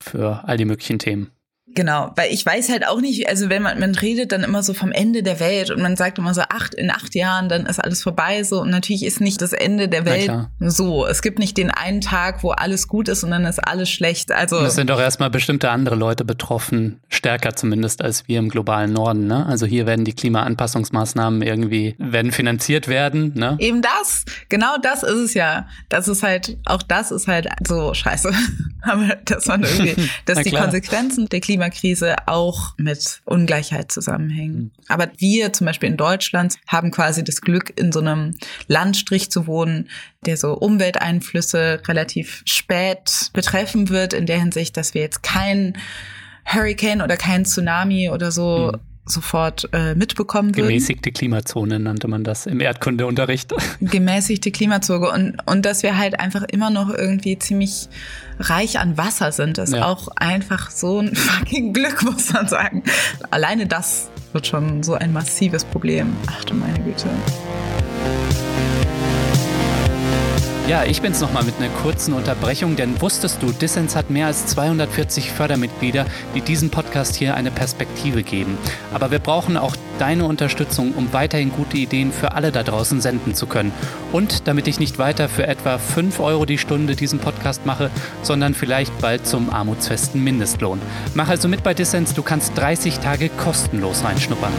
für all die möglichen Themen. Genau, weil ich weiß halt auch nicht, also wenn man, man redet dann immer so vom Ende der Welt und man sagt immer so, acht, in acht Jahren, dann ist alles vorbei, so. Und natürlich ist nicht das Ende der Welt so. Es gibt nicht den einen Tag, wo alles gut ist und dann ist alles schlecht. Also. Und es sind doch erstmal bestimmte andere Leute betroffen, stärker zumindest als wir im globalen Norden, ne? Also hier werden die Klimaanpassungsmaßnahmen irgendwie, werden finanziert werden, ne? Eben das. Genau das ist es ja. Das ist halt, auch das ist halt so scheiße. (laughs) Aber dass man irgendwie, (laughs) dass die Konsequenzen der Klima Klimakrise auch mit Ungleichheit zusammenhängen. Mhm. Aber wir zum Beispiel in Deutschland haben quasi das Glück, in so einem Landstrich zu wohnen, der so Umwelteinflüsse relativ spät betreffen wird, in der Hinsicht, dass wir jetzt kein Hurricane oder kein Tsunami oder so mhm sofort äh, mitbekommen würden. Gemäßigte Klimazone nannte man das im Erdkundeunterricht. (laughs) Gemäßigte Klimazone und, und dass wir halt einfach immer noch irgendwie ziemlich reich an Wasser sind, ist ja. auch einfach so ein (laughs) fucking Glück, muss man sagen. Alleine das wird schon so ein massives Problem. Ach du meine Güte. Ja, ich bin's nochmal mit einer kurzen Unterbrechung, denn wusstest du, Dissens hat mehr als 240 Fördermitglieder, die diesem Podcast hier eine Perspektive geben. Aber wir brauchen auch deine Unterstützung, um weiterhin gute Ideen für alle da draußen senden zu können. Und damit ich nicht weiter für etwa 5 Euro die Stunde diesen Podcast mache, sondern vielleicht bald zum armutsfesten Mindestlohn. Mach also mit bei Dissens, du kannst 30 Tage kostenlos reinschnuppern.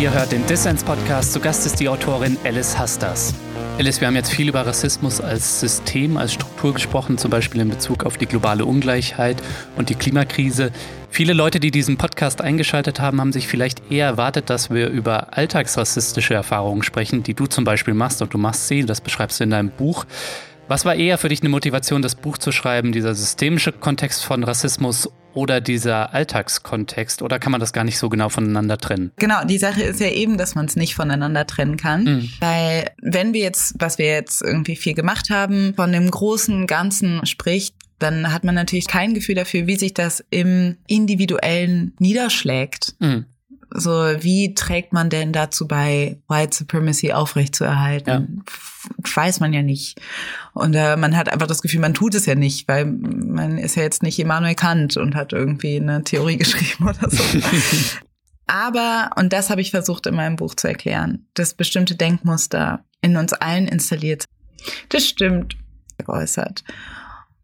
Ihr hört den Dissens-Podcast. Zu Gast ist die Autorin Alice Hastas. Alice, wir haben jetzt viel über Rassismus als System, als Struktur gesprochen, zum Beispiel in Bezug auf die globale Ungleichheit und die Klimakrise. Viele Leute, die diesen Podcast eingeschaltet haben, haben sich vielleicht eher erwartet, dass wir über alltagsrassistische Erfahrungen sprechen, die du zum Beispiel machst und du machst sie, das beschreibst du in deinem Buch. Was war eher für dich eine Motivation, das Buch zu schreiben, dieser systemische Kontext von Rassismus oder dieser Alltagskontext? Oder kann man das gar nicht so genau voneinander trennen? Genau, die Sache ist ja eben, dass man es nicht voneinander trennen kann. Mhm. Weil wenn wir jetzt, was wir jetzt irgendwie viel gemacht haben, von dem großen Ganzen spricht, dann hat man natürlich kein Gefühl dafür, wie sich das im Individuellen niederschlägt. Mhm so wie trägt man denn dazu bei, White Supremacy aufrechtzuerhalten? Ja. Weiß man ja nicht. Und äh, man hat einfach das Gefühl, man tut es ja nicht, weil man ist ja jetzt nicht Immanuel Kant und hat irgendwie eine Theorie (laughs) geschrieben oder so. (laughs) Aber, und das habe ich versucht in meinem Buch zu erklären, dass bestimmte Denkmuster in uns allen installiert. Das stimmt, geäußert.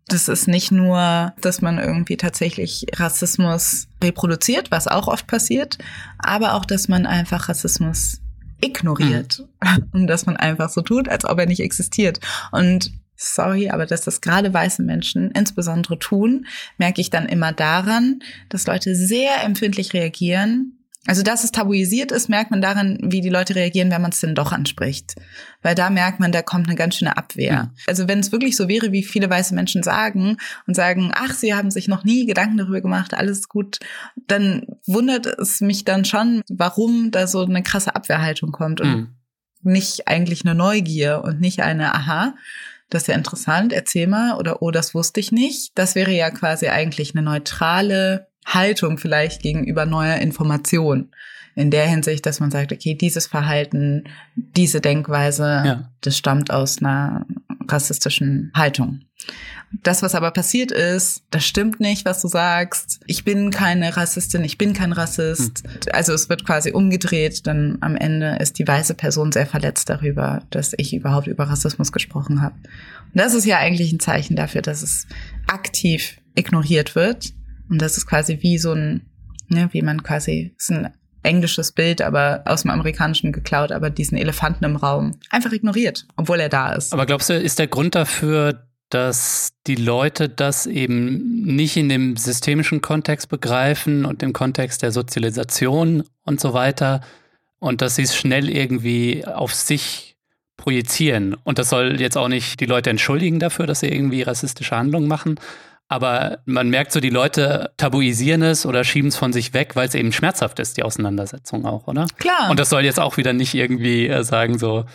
Das ist nicht nur, dass man irgendwie tatsächlich Rassismus reproduziert, was auch oft passiert, aber auch, dass man einfach Rassismus ignoriert mhm. (laughs) und dass man einfach so tut, als ob er nicht existiert. Und sorry, aber dass das gerade weiße Menschen insbesondere tun, merke ich dann immer daran, dass Leute sehr empfindlich reagieren also, dass es tabuisiert ist, merkt man daran, wie die Leute reagieren, wenn man es denn doch anspricht. Weil da merkt man, da kommt eine ganz schöne Abwehr. Mhm. Also, wenn es wirklich so wäre, wie viele weiße Menschen sagen und sagen, ach, sie haben sich noch nie Gedanken darüber gemacht, alles gut, dann wundert es mich dann schon, warum da so eine krasse Abwehrhaltung kommt und mhm. nicht eigentlich eine Neugier und nicht eine, aha, das ist ja interessant, erzähl mal, oder oh, das wusste ich nicht. Das wäre ja quasi eigentlich eine neutrale Haltung vielleicht gegenüber neuer Information. In der Hinsicht, dass man sagt, okay, dieses Verhalten, diese Denkweise, ja. das stammt aus einer rassistischen Haltung. Das, was aber passiert ist, das stimmt nicht, was du sagst. Ich bin keine Rassistin, ich bin kein Rassist. Hm. Also es wird quasi umgedreht, dann am Ende ist die weiße Person sehr verletzt darüber, dass ich überhaupt über Rassismus gesprochen habe. Und das ist ja eigentlich ein Zeichen dafür, dass es aktiv ignoriert wird und das ist quasi wie so ein, ne, wie man quasi, ist ein englisches Bild, aber aus dem Amerikanischen geklaut, aber diesen Elefanten im Raum einfach ignoriert, obwohl er da ist. Aber glaubst du, ist der Grund dafür, dass die Leute das eben nicht in dem systemischen Kontext begreifen und im Kontext der Sozialisation und so weiter und dass sie es schnell irgendwie auf sich projizieren. Und das soll jetzt auch nicht die Leute entschuldigen dafür, dass sie irgendwie rassistische Handlungen machen, aber man merkt so, die Leute tabuisieren es oder schieben es von sich weg, weil es eben schmerzhaft ist, die Auseinandersetzung auch, oder? Klar. Und das soll jetzt auch wieder nicht irgendwie äh, sagen so,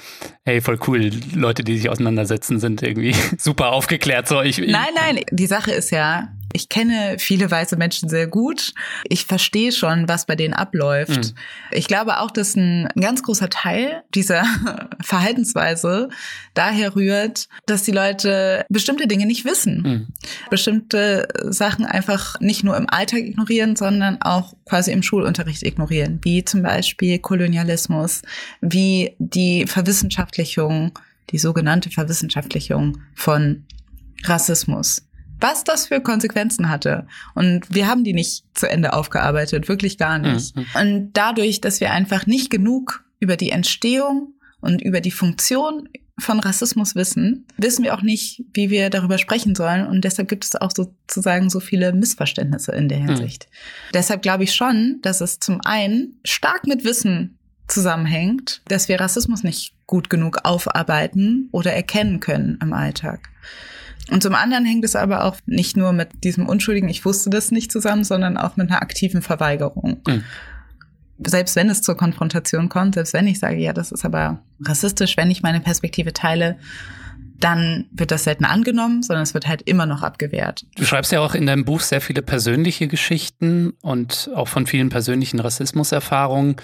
hey, voll cool, Leute, die sich auseinandersetzen, sind irgendwie (laughs) super aufgeklärt. So, ich, nein, nein, die Sache ist ja, ich kenne viele weiße Menschen sehr gut. Ich verstehe schon, was bei denen abläuft. Mhm. Ich glaube auch, dass ein ganz großer Teil dieser (laughs) Verhaltensweise daher rührt, dass die Leute bestimmte Dinge nicht wissen. Mhm. Bestimmte Sachen einfach nicht nur im Alltag ignorieren, sondern auch quasi im Schulunterricht ignorieren. Wie zum Beispiel Kolonialismus, wie die Verwissenschaftlichung, die sogenannte Verwissenschaftlichung von Rassismus was das für Konsequenzen hatte. Und wir haben die nicht zu Ende aufgearbeitet, wirklich gar nicht. Mhm. Und dadurch, dass wir einfach nicht genug über die Entstehung und über die Funktion von Rassismus wissen, wissen wir auch nicht, wie wir darüber sprechen sollen. Und deshalb gibt es auch sozusagen so viele Missverständnisse in der mhm. Hinsicht. Mhm. Deshalb glaube ich schon, dass es zum einen stark mit Wissen zusammenhängt, dass wir Rassismus nicht gut genug aufarbeiten oder erkennen können im Alltag. Und zum anderen hängt es aber auch nicht nur mit diesem unschuldigen, ich wusste das nicht zusammen, sondern auch mit einer aktiven Verweigerung. Mhm. Selbst wenn es zur Konfrontation kommt, selbst wenn ich sage, ja, das ist aber rassistisch, wenn ich meine Perspektive teile, dann wird das selten angenommen, sondern es wird halt immer noch abgewehrt. Du schreibst ja auch in deinem Buch sehr viele persönliche Geschichten und auch von vielen persönlichen Rassismuserfahrungen.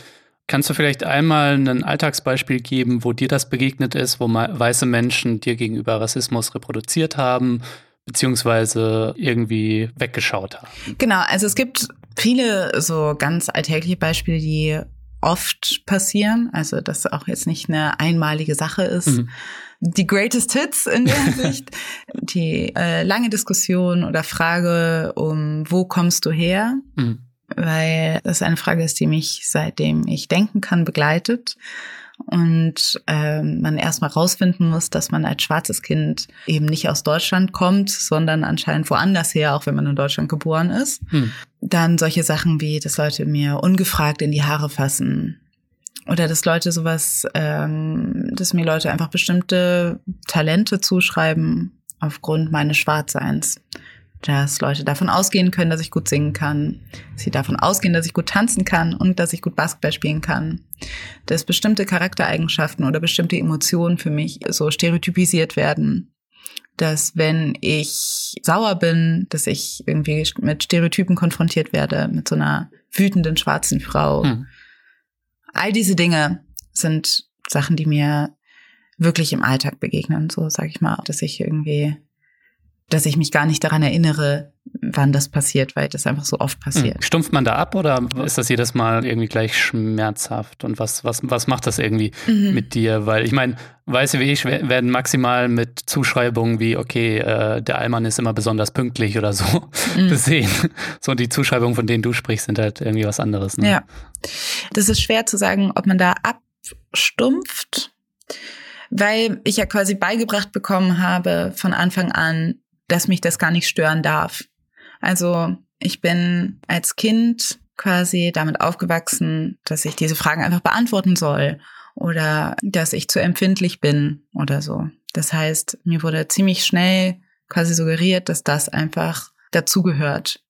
Kannst du vielleicht einmal ein Alltagsbeispiel geben, wo dir das begegnet ist, wo weiße Menschen dir gegenüber Rassismus reproduziert haben, beziehungsweise irgendwie weggeschaut haben? Genau, also es gibt viele so ganz alltägliche Beispiele, die oft passieren, also dass auch jetzt nicht eine einmalige Sache ist. Mhm. Die Greatest Hits in der (laughs) Hinsicht, die äh, lange Diskussion oder Frage um, wo kommst du her? Mhm weil das eine Frage ist, die mich seitdem ich denken kann begleitet und ähm, man erstmal rausfinden muss, dass man als schwarzes Kind eben nicht aus Deutschland kommt, sondern anscheinend woanders her, auch wenn man in Deutschland geboren ist. Hm. Dann solche Sachen wie, dass Leute mir ungefragt in die Haare fassen oder dass Leute sowas, ähm, dass mir Leute einfach bestimmte Talente zuschreiben aufgrund meines Schwarzseins dass Leute davon ausgehen können, dass ich gut singen kann, dass sie davon ausgehen, dass ich gut tanzen kann und dass ich gut Basketball spielen kann, dass bestimmte Charaktereigenschaften oder bestimmte Emotionen für mich so stereotypisiert werden, dass wenn ich sauer bin, dass ich irgendwie mit Stereotypen konfrontiert werde, mit so einer wütenden schwarzen Frau. Hm. All diese Dinge sind Sachen, die mir wirklich im Alltag begegnen, so sage ich mal, dass ich irgendwie dass ich mich gar nicht daran erinnere, wann das passiert, weil das einfach so oft passiert. Hm. Stumpft man da ab oder ist das jedes Mal irgendwie gleich schmerzhaft? Und was, was, was macht das irgendwie mhm. mit dir? Weil ich meine, Weiße wie ich werden maximal mit Zuschreibungen wie, okay, äh, der Allmann ist immer besonders pünktlich oder so (laughs) mhm. gesehen. So, die Zuschreibungen, von denen du sprichst, sind halt irgendwie was anderes. Ne? Ja. Das ist schwer zu sagen, ob man da abstumpft, weil ich ja quasi beigebracht bekommen habe von Anfang an, dass mich das gar nicht stören darf. Also ich bin als Kind quasi damit aufgewachsen, dass ich diese Fragen einfach beantworten soll oder dass ich zu empfindlich bin oder so. Das heißt, mir wurde ziemlich schnell quasi suggeriert, dass das einfach dazugehört,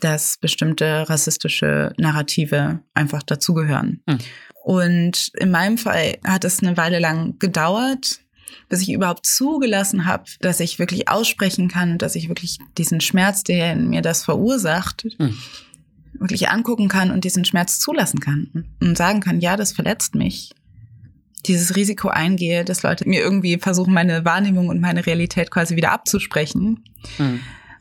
dass bestimmte rassistische Narrative einfach dazugehören. Hm. Und in meinem Fall hat es eine Weile lang gedauert, bis ich überhaupt zugelassen habe, dass ich wirklich aussprechen kann, dass ich wirklich diesen Schmerz, der in mir das verursacht, hm. wirklich angucken kann und diesen Schmerz zulassen kann und sagen kann, ja, das verletzt mich. Dieses Risiko eingehe, dass Leute mir irgendwie versuchen, meine Wahrnehmung und meine Realität quasi wieder abzusprechen. Hm.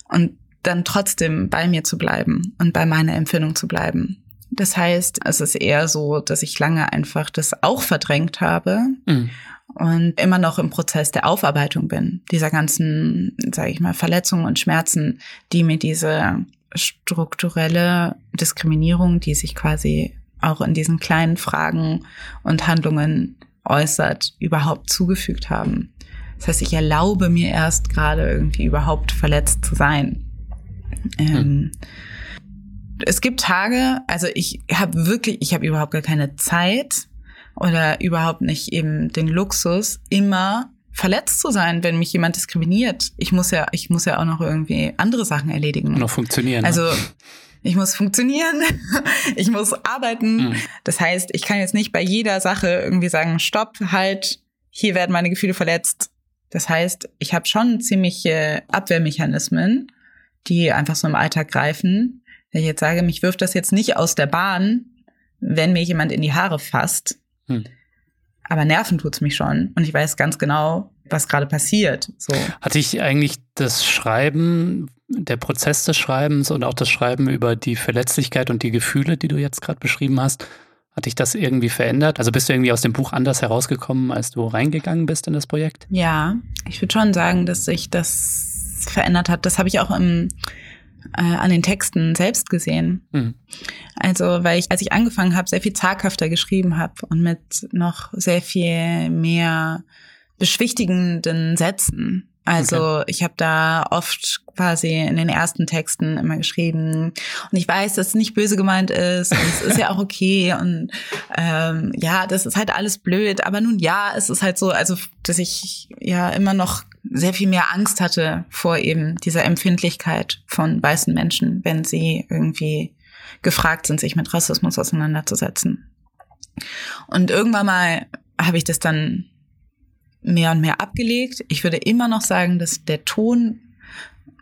Und dann trotzdem bei mir zu bleiben und bei meiner Empfindung zu bleiben. Das heißt, es ist eher so, dass ich lange einfach das auch verdrängt habe mhm und immer noch im Prozess der Aufarbeitung bin, dieser ganzen, sage ich mal, Verletzungen und Schmerzen, die mir diese strukturelle Diskriminierung, die sich quasi auch in diesen kleinen Fragen und Handlungen äußert, überhaupt zugefügt haben. Das heißt, ich erlaube mir erst gerade irgendwie überhaupt verletzt zu sein. Ähm, hm. Es gibt Tage, also ich habe wirklich, ich habe überhaupt gar keine Zeit, oder überhaupt nicht eben den Luxus, immer verletzt zu sein, wenn mich jemand diskriminiert. Ich muss ja, ich muss ja auch noch irgendwie andere Sachen erledigen. Noch funktionieren. Ne? Also ich muss funktionieren, (laughs) ich muss arbeiten. Mhm. Das heißt, ich kann jetzt nicht bei jeder Sache irgendwie sagen, stopp, halt, hier werden meine Gefühle verletzt. Das heißt, ich habe schon ziemliche Abwehrmechanismen, die einfach so im Alltag greifen. Wenn ich jetzt sage, mich wirft das jetzt nicht aus der Bahn, wenn mir jemand in die Haare fasst, hm. Aber nerven tut's mich schon. Und ich weiß ganz genau, was gerade passiert. So. Hatte ich eigentlich das Schreiben, der Prozess des Schreibens und auch das Schreiben über die Verletzlichkeit und die Gefühle, die du jetzt gerade beschrieben hast, hat dich das irgendwie verändert? Also bist du irgendwie aus dem Buch anders herausgekommen, als du reingegangen bist in das Projekt? Ja, ich würde schon sagen, dass sich das verändert hat. Das habe ich auch im äh, an den Texten selbst gesehen. Mhm. Also, weil ich, als ich angefangen habe, sehr viel zaghafter geschrieben habe und mit noch sehr viel mehr beschwichtigenden Sätzen Also okay. ich habe da oft quasi in den ersten Texten immer geschrieben und ich weiß, dass es nicht böse gemeint ist und es ist ja auch (laughs) okay und ähm, ja, das ist halt alles blöd, aber nun ja, es ist halt so, also dass ich ja immer noch sehr viel mehr Angst hatte vor eben dieser Empfindlichkeit von weißen Menschen, wenn sie irgendwie gefragt sind, sich mit Rassismus auseinanderzusetzen. Und irgendwann mal habe ich das dann mehr und mehr abgelegt. Ich würde immer noch sagen, dass der Ton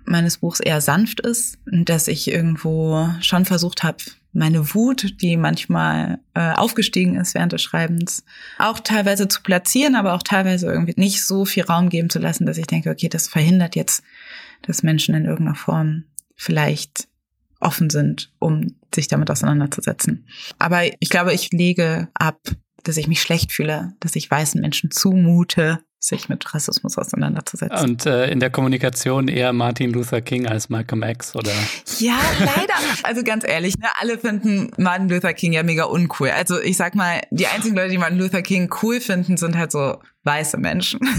meines Buchs eher sanft ist und dass ich irgendwo schon versucht habe, meine Wut, die manchmal äh, aufgestiegen ist während des Schreibens, auch teilweise zu platzieren, aber auch teilweise irgendwie nicht so viel Raum geben zu lassen, dass ich denke, okay, das verhindert jetzt, dass Menschen in irgendeiner Form vielleicht offen sind, um sich damit auseinanderzusetzen. Aber ich glaube, ich lege ab, dass ich mich schlecht fühle, dass ich weißen Menschen zumute, sich mit Rassismus auseinanderzusetzen. Und äh, in der Kommunikation eher Martin Luther King als Malcolm X, oder? Ja, leider. Also ganz ehrlich, ne, alle finden Martin Luther King ja mega uncool. Also ich sag mal, die einzigen Leute, die Martin Luther King cool finden, sind halt so weiße Menschen. (laughs)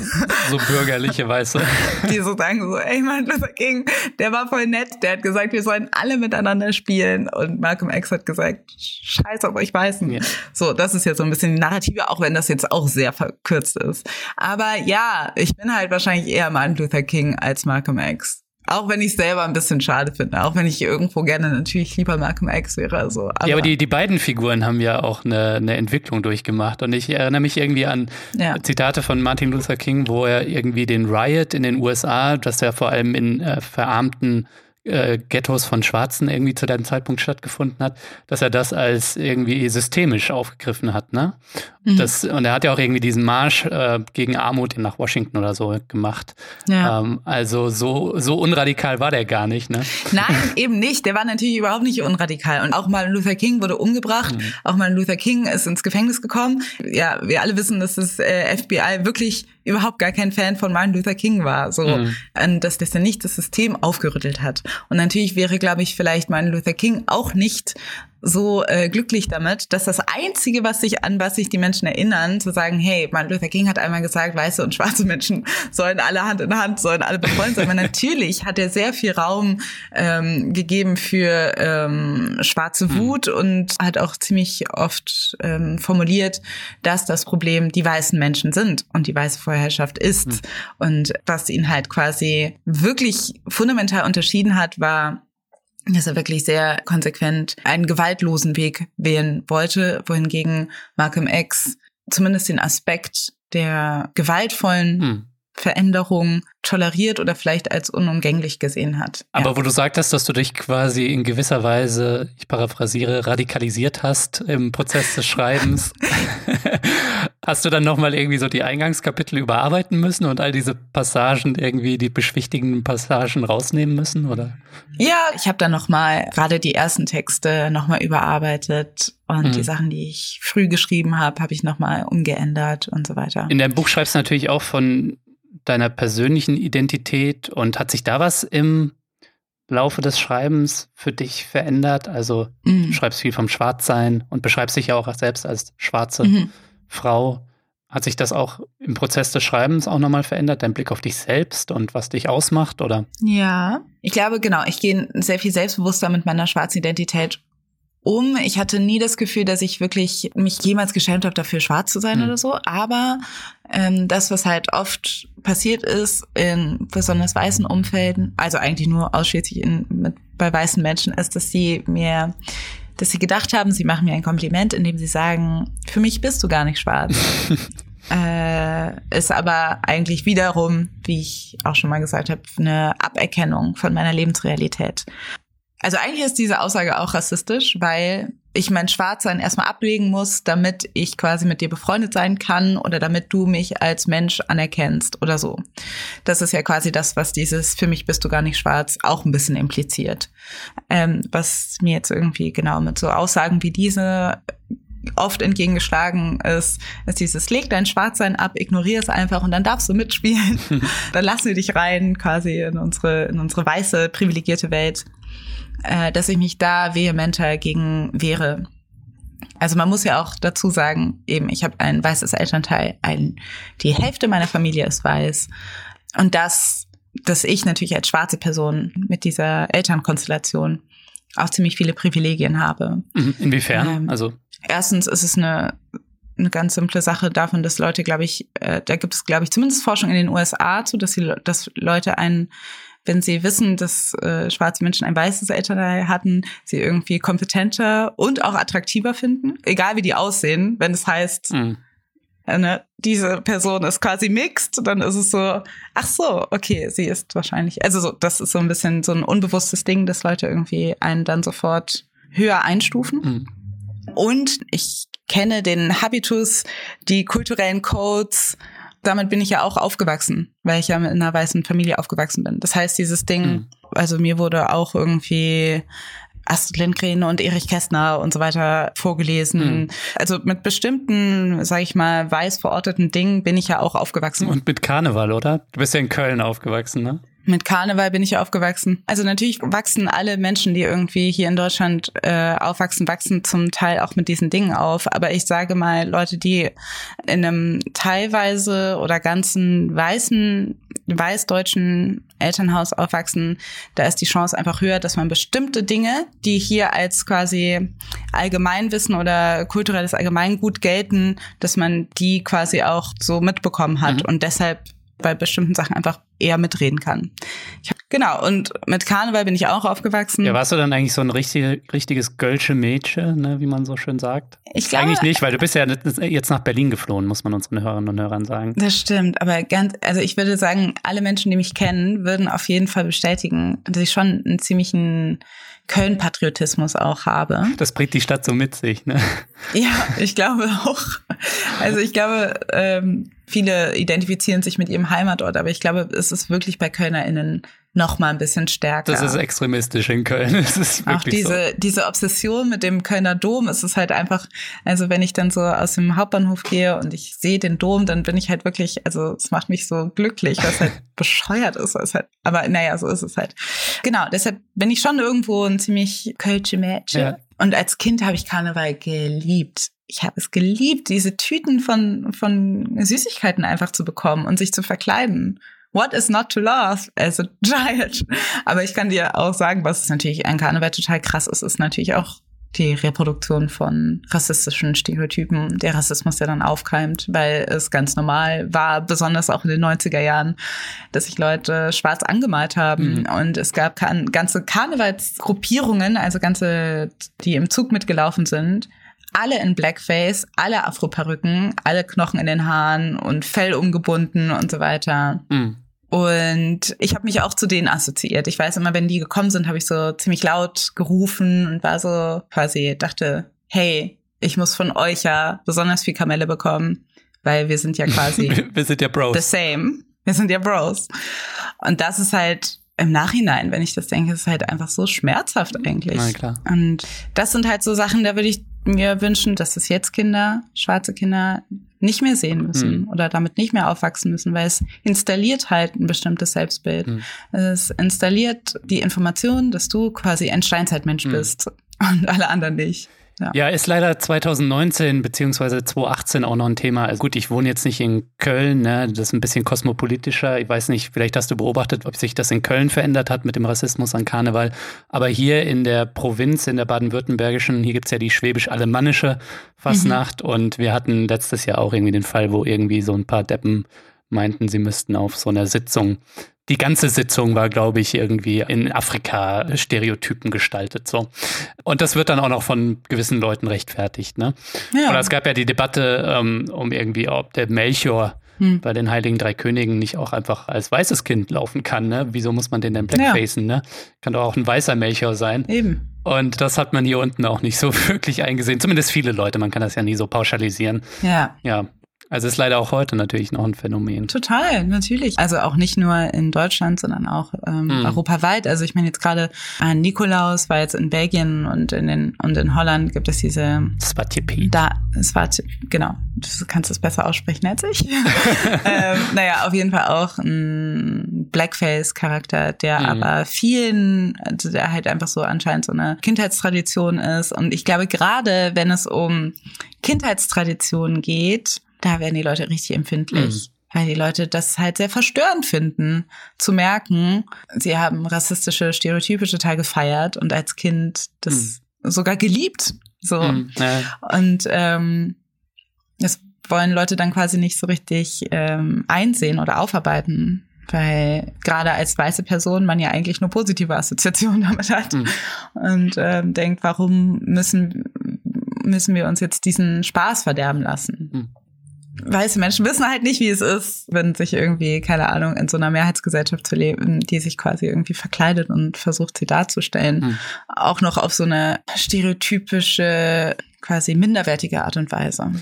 So bürgerliche Weiße. (laughs) Die so sagen so, ey, Martin Luther King, der war voll nett, der hat gesagt, wir sollen alle miteinander spielen und Malcolm X hat gesagt, scheiß auf euch Weißen. Ja. So, das ist jetzt so ein bisschen die Narrative, auch wenn das jetzt auch sehr verkürzt ist. Aber ja, ich bin halt wahrscheinlich eher Martin Luther King als Malcolm X. Auch wenn ich selber ein bisschen schade finde, auch wenn ich irgendwo gerne natürlich lieber Malcolm X wäre. So. Aber ja, aber die, die beiden Figuren haben ja auch eine, eine Entwicklung durchgemacht. Und ich erinnere mich irgendwie an ja. Zitate von Martin Luther King, wo er irgendwie den Riot in den USA, das ja vor allem in äh, verarmten äh, Ghettos von Schwarzen irgendwie zu dem Zeitpunkt stattgefunden hat, dass er das als irgendwie systemisch aufgegriffen hat, ne? Mhm. Das, und er hat ja auch irgendwie diesen Marsch äh, gegen Armut nach Washington oder so gemacht. Ja. Ähm, also so, so unradikal war der gar nicht, ne? Nein, eben nicht. Der war natürlich überhaupt nicht unradikal. Und auch Martin Luther King wurde umgebracht. Mhm. Auch Martin Luther King ist ins Gefängnis gekommen. Ja, wir alle wissen, dass das äh, FBI wirklich überhaupt gar kein Fan von Martin Luther King war. So, mhm. und dass das ja nicht das System aufgerüttelt hat. Und natürlich wäre, glaube ich, vielleicht Martin Luther King auch nicht so äh, glücklich damit, dass das Einzige, was sich an was sich die Menschen erinnern, zu sagen, hey, Martin Luther King hat einmal gesagt, weiße und schwarze Menschen (laughs) sollen alle Hand in Hand, sollen alle befreundet sein. Aber natürlich hat er sehr viel Raum ähm, gegeben für ähm, schwarze hm. Wut mhm. und hat auch ziemlich oft ähm, formuliert, dass das Problem die weißen Menschen sind und die weiße Vorherrschaft ist. Mhm. Und was ihn halt quasi wirklich fundamental unterschieden hat, war dass er wirklich sehr konsequent einen gewaltlosen Weg wählen wollte, wohingegen Malcolm X zumindest den Aspekt der gewaltvollen hm. Veränderung toleriert oder vielleicht als unumgänglich gesehen hat. Aber ja. wo du sagtest, dass du dich quasi in gewisser Weise, ich paraphrasiere, radikalisiert hast im Prozess des Schreibens, (laughs) (laughs) hast du dann nochmal irgendwie so die Eingangskapitel überarbeiten müssen und all diese Passagen irgendwie, die beschwichtigenden Passagen rausnehmen müssen, oder? Ja, ich habe dann nochmal gerade die ersten Texte nochmal überarbeitet und mhm. die Sachen, die ich früh geschrieben habe, habe ich nochmal umgeändert und so weiter. In deinem Buch schreibst du natürlich auch von deiner persönlichen Identität und hat sich da was im Laufe des Schreibens für dich verändert? Also mhm. du schreibst viel vom Schwarzsein und beschreibst dich ja auch selbst als schwarze mhm. Frau. Hat sich das auch im Prozess des Schreibens auch nochmal verändert, dein Blick auf dich selbst und was dich ausmacht, oder? Ja, ich glaube, genau, ich gehe sehr viel selbstbewusster mit meiner schwarzen Identität um. Ich hatte nie das Gefühl, dass ich wirklich mich jemals geschämt habe, dafür schwarz zu sein mhm. oder so. Aber ähm, das, was halt oft passiert ist in besonders weißen Umfelden, also eigentlich nur ausschließlich in, mit, bei weißen Menschen, ist, dass sie mir dass sie gedacht haben, sie machen mir ein Kompliment, indem sie sagen, für mich bist du gar nicht schwarz. (laughs) äh, ist aber eigentlich wiederum, wie ich auch schon mal gesagt habe, eine Aberkennung von meiner Lebensrealität. Also eigentlich ist diese Aussage auch rassistisch, weil ich mein Schwarzsein erstmal ablegen muss, damit ich quasi mit dir befreundet sein kann oder damit du mich als Mensch anerkennst oder so. Das ist ja quasi das, was dieses für mich bist du gar nicht schwarz auch ein bisschen impliziert. Ähm, was mir jetzt irgendwie genau mit so Aussagen wie diese oft entgegengeschlagen ist, ist dieses leg dein Schwarzsein ab, ignoriere es einfach und dann darfst du mitspielen. (laughs) dann lassen wir dich rein quasi in unsere in unsere weiße privilegierte Welt äh, dass ich mich da vehementer gegen wehre. Also man muss ja auch dazu sagen, eben, ich habe ein weißes Elternteil, ein, die Hälfte meiner Familie ist weiß. Und das, dass ich natürlich als schwarze Person mit dieser Elternkonstellation auch ziemlich viele Privilegien habe. Mhm. Inwiefern? Ähm, also erstens ist es eine eine ganz simple Sache davon, dass Leute, glaube ich, äh, da gibt es, glaube ich, zumindest Forschung in den USA zu, dass, sie, dass Leute einen wenn sie wissen, dass äh, schwarze Menschen ein weißes Elternteil hatten, sie irgendwie kompetenter und auch attraktiver finden, egal wie die aussehen. Wenn es heißt, mhm. äh, ne, diese Person ist quasi mixed, dann ist es so, ach so, okay, sie ist wahrscheinlich, also so, das ist so ein bisschen so ein unbewusstes Ding, dass Leute irgendwie einen dann sofort höher einstufen. Mhm. Und ich kenne den Habitus, die kulturellen Codes, damit bin ich ja auch aufgewachsen, weil ich ja in einer weißen Familie aufgewachsen bin. Das heißt, dieses Ding, mhm. also mir wurde auch irgendwie Astrid Lindgren und Erich Kästner und so weiter vorgelesen. Mhm. Also mit bestimmten, sag ich mal, weiß verorteten Dingen bin ich ja auch aufgewachsen. Und mit Karneval, oder? Du bist ja in Köln aufgewachsen, ne? Mit Karneval bin ich aufgewachsen. Also natürlich wachsen alle Menschen, die irgendwie hier in Deutschland äh, aufwachsen, wachsen zum Teil auch mit diesen Dingen auf. Aber ich sage mal, Leute, die in einem teilweise oder ganzen weißen, weißdeutschen Elternhaus aufwachsen, da ist die Chance einfach höher, dass man bestimmte Dinge, die hier als quasi Allgemeinwissen oder kulturelles Allgemeingut gelten, dass man die quasi auch so mitbekommen hat. Mhm. Und deshalb bei bestimmten Sachen einfach eher mitreden kann. Hab, genau, und mit Karneval bin ich auch aufgewachsen. Ja, warst du dann eigentlich so ein richtig, richtiges Gölsche Mädchen, ne, wie man so schön sagt? Ich glaube. Eigentlich nicht, weil du bist ja jetzt nach Berlin geflohen, muss man unseren Hörerinnen und Hörern sagen. Das stimmt, aber ganz, also ich würde sagen, alle Menschen, die mich kennen, würden auf jeden Fall bestätigen, dass ich schon einen ziemlichen Köln-Patriotismus auch habe. Das bringt die Stadt so mit sich, ne? Ja, ich glaube auch. Also ich glaube, ähm, viele identifizieren sich mit ihrem Heimatort, aber ich glaube, es ist wirklich bei KölnerInnen noch mal ein bisschen stärker. Das ist extremistisch in Köln. (laughs) Es ist auch diese, so. diese Obsession mit dem Kölner Dom, es ist halt einfach, also wenn ich dann so aus dem Hauptbahnhof gehe und ich sehe den Dom, dann bin ich halt wirklich, also es macht mich so glücklich, was halt (laughs) bescheuert ist. Was halt, aber naja, so ist es halt. Genau, deshalb bin ich schon irgendwo ein ziemlich kölsche Mädchen. Ja. Und als Kind habe ich Karneval geliebt ich habe es geliebt, diese Tüten von, von Süßigkeiten einfach zu bekommen und sich zu verkleiden. What is not to love as a child? Aber ich kann dir auch sagen, was natürlich an Karneval total krass ist, ist natürlich auch die Reproduktion von rassistischen Stereotypen, der Rassismus, der dann aufkeimt, weil es ganz normal war, besonders auch in den 90er Jahren, dass sich Leute schwarz angemalt haben. Mhm. Und es gab ganze Karnevalsgruppierungen, also ganze, die im Zug mitgelaufen sind, alle in Blackface, alle Afroperücken, alle Knochen in den Haaren und Fell umgebunden und so weiter. Mhm. Und ich habe mich auch zu denen assoziiert. Ich weiß immer, wenn die gekommen sind, habe ich so ziemlich laut gerufen und war so quasi, dachte, hey, ich muss von euch ja besonders viel Kamelle bekommen, weil wir sind ja quasi (laughs) wir sind ja Bros. The same. Wir sind ja Bros. Und das ist halt im Nachhinein, wenn ich das denke, ist halt einfach so schmerzhaft eigentlich. Na klar. Und das sind halt so Sachen, da würde ich mir wünschen, dass es jetzt Kinder, schwarze Kinder, nicht mehr sehen müssen mhm. oder damit nicht mehr aufwachsen müssen, weil es installiert halt ein bestimmtes Selbstbild. Mhm. Es installiert die Information, dass du quasi ein Steinzeitmensch mhm. bist und alle anderen nicht. Ja. ja, ist leider 2019 beziehungsweise 2018 auch noch ein Thema. Also gut, ich wohne jetzt nicht in Köln, ne? das ist ein bisschen kosmopolitischer. Ich weiß nicht, vielleicht hast du beobachtet, ob sich das in Köln verändert hat mit dem Rassismus an Karneval. Aber hier in der Provinz, in der baden-württembergischen, hier gibt es ja die schwäbisch-alemannische Fastnacht. Mhm. Und wir hatten letztes Jahr auch irgendwie den Fall, wo irgendwie so ein paar Deppen meinten, sie müssten auf so einer Sitzung die ganze Sitzung war, glaube ich, irgendwie in Afrika Stereotypen gestaltet. So. Und das wird dann auch noch von gewissen Leuten rechtfertigt. Ne? Ja. Oder es gab ja die Debatte ähm, um irgendwie, ob der Melchior hm. bei den Heiligen Drei Königen nicht auch einfach als weißes Kind laufen kann. Ne? Wieso muss man den denn blackfacen? Ja. Ne? Kann doch auch ein weißer Melchior sein. Eben. Und das hat man hier unten auch nicht so (laughs) wirklich eingesehen. Zumindest viele Leute. Man kann das ja nie so pauschalisieren. Ja. Ja. Also ist leider auch heute natürlich noch ein Phänomen. Total, natürlich. Also auch nicht nur in Deutschland, sondern auch ähm, mhm. europaweit. Also ich meine jetzt gerade äh, Nikolaus war jetzt in Belgien und in den und in Holland gibt es diese Svatjepi. Da Svatje, genau. Du kannst es besser aussprechen als ich. (laughs) (laughs) ähm, naja, auf jeden Fall auch ein Blackface-Charakter, der mhm. aber vielen, also der halt einfach so anscheinend so eine Kindheitstradition ist. Und ich glaube, gerade wenn es um Kindheitstraditionen geht, da werden die Leute richtig empfindlich. Mhm. weil die Leute das halt sehr verstörend finden, zu merken, sie haben rassistische Stereotype total gefeiert und als Kind das mhm. sogar geliebt. So. Mhm, ja. Und ähm, das wollen Leute dann quasi nicht so richtig ähm, einsehen oder aufarbeiten, weil gerade als weiße Person man ja eigentlich nur positive Assoziationen (laughs) damit hat mhm. und ähm, denkt, warum müssen müssen wir uns jetzt diesen Spaß verderben lassen? Mhm. Weiße Menschen wissen halt nicht, wie es ist, wenn sich irgendwie, keine Ahnung, in so einer Mehrheitsgesellschaft zu leben, die sich quasi irgendwie verkleidet und versucht, sie darzustellen. Mhm. Auch noch auf so eine stereotypische, quasi minderwertige Art und Weise.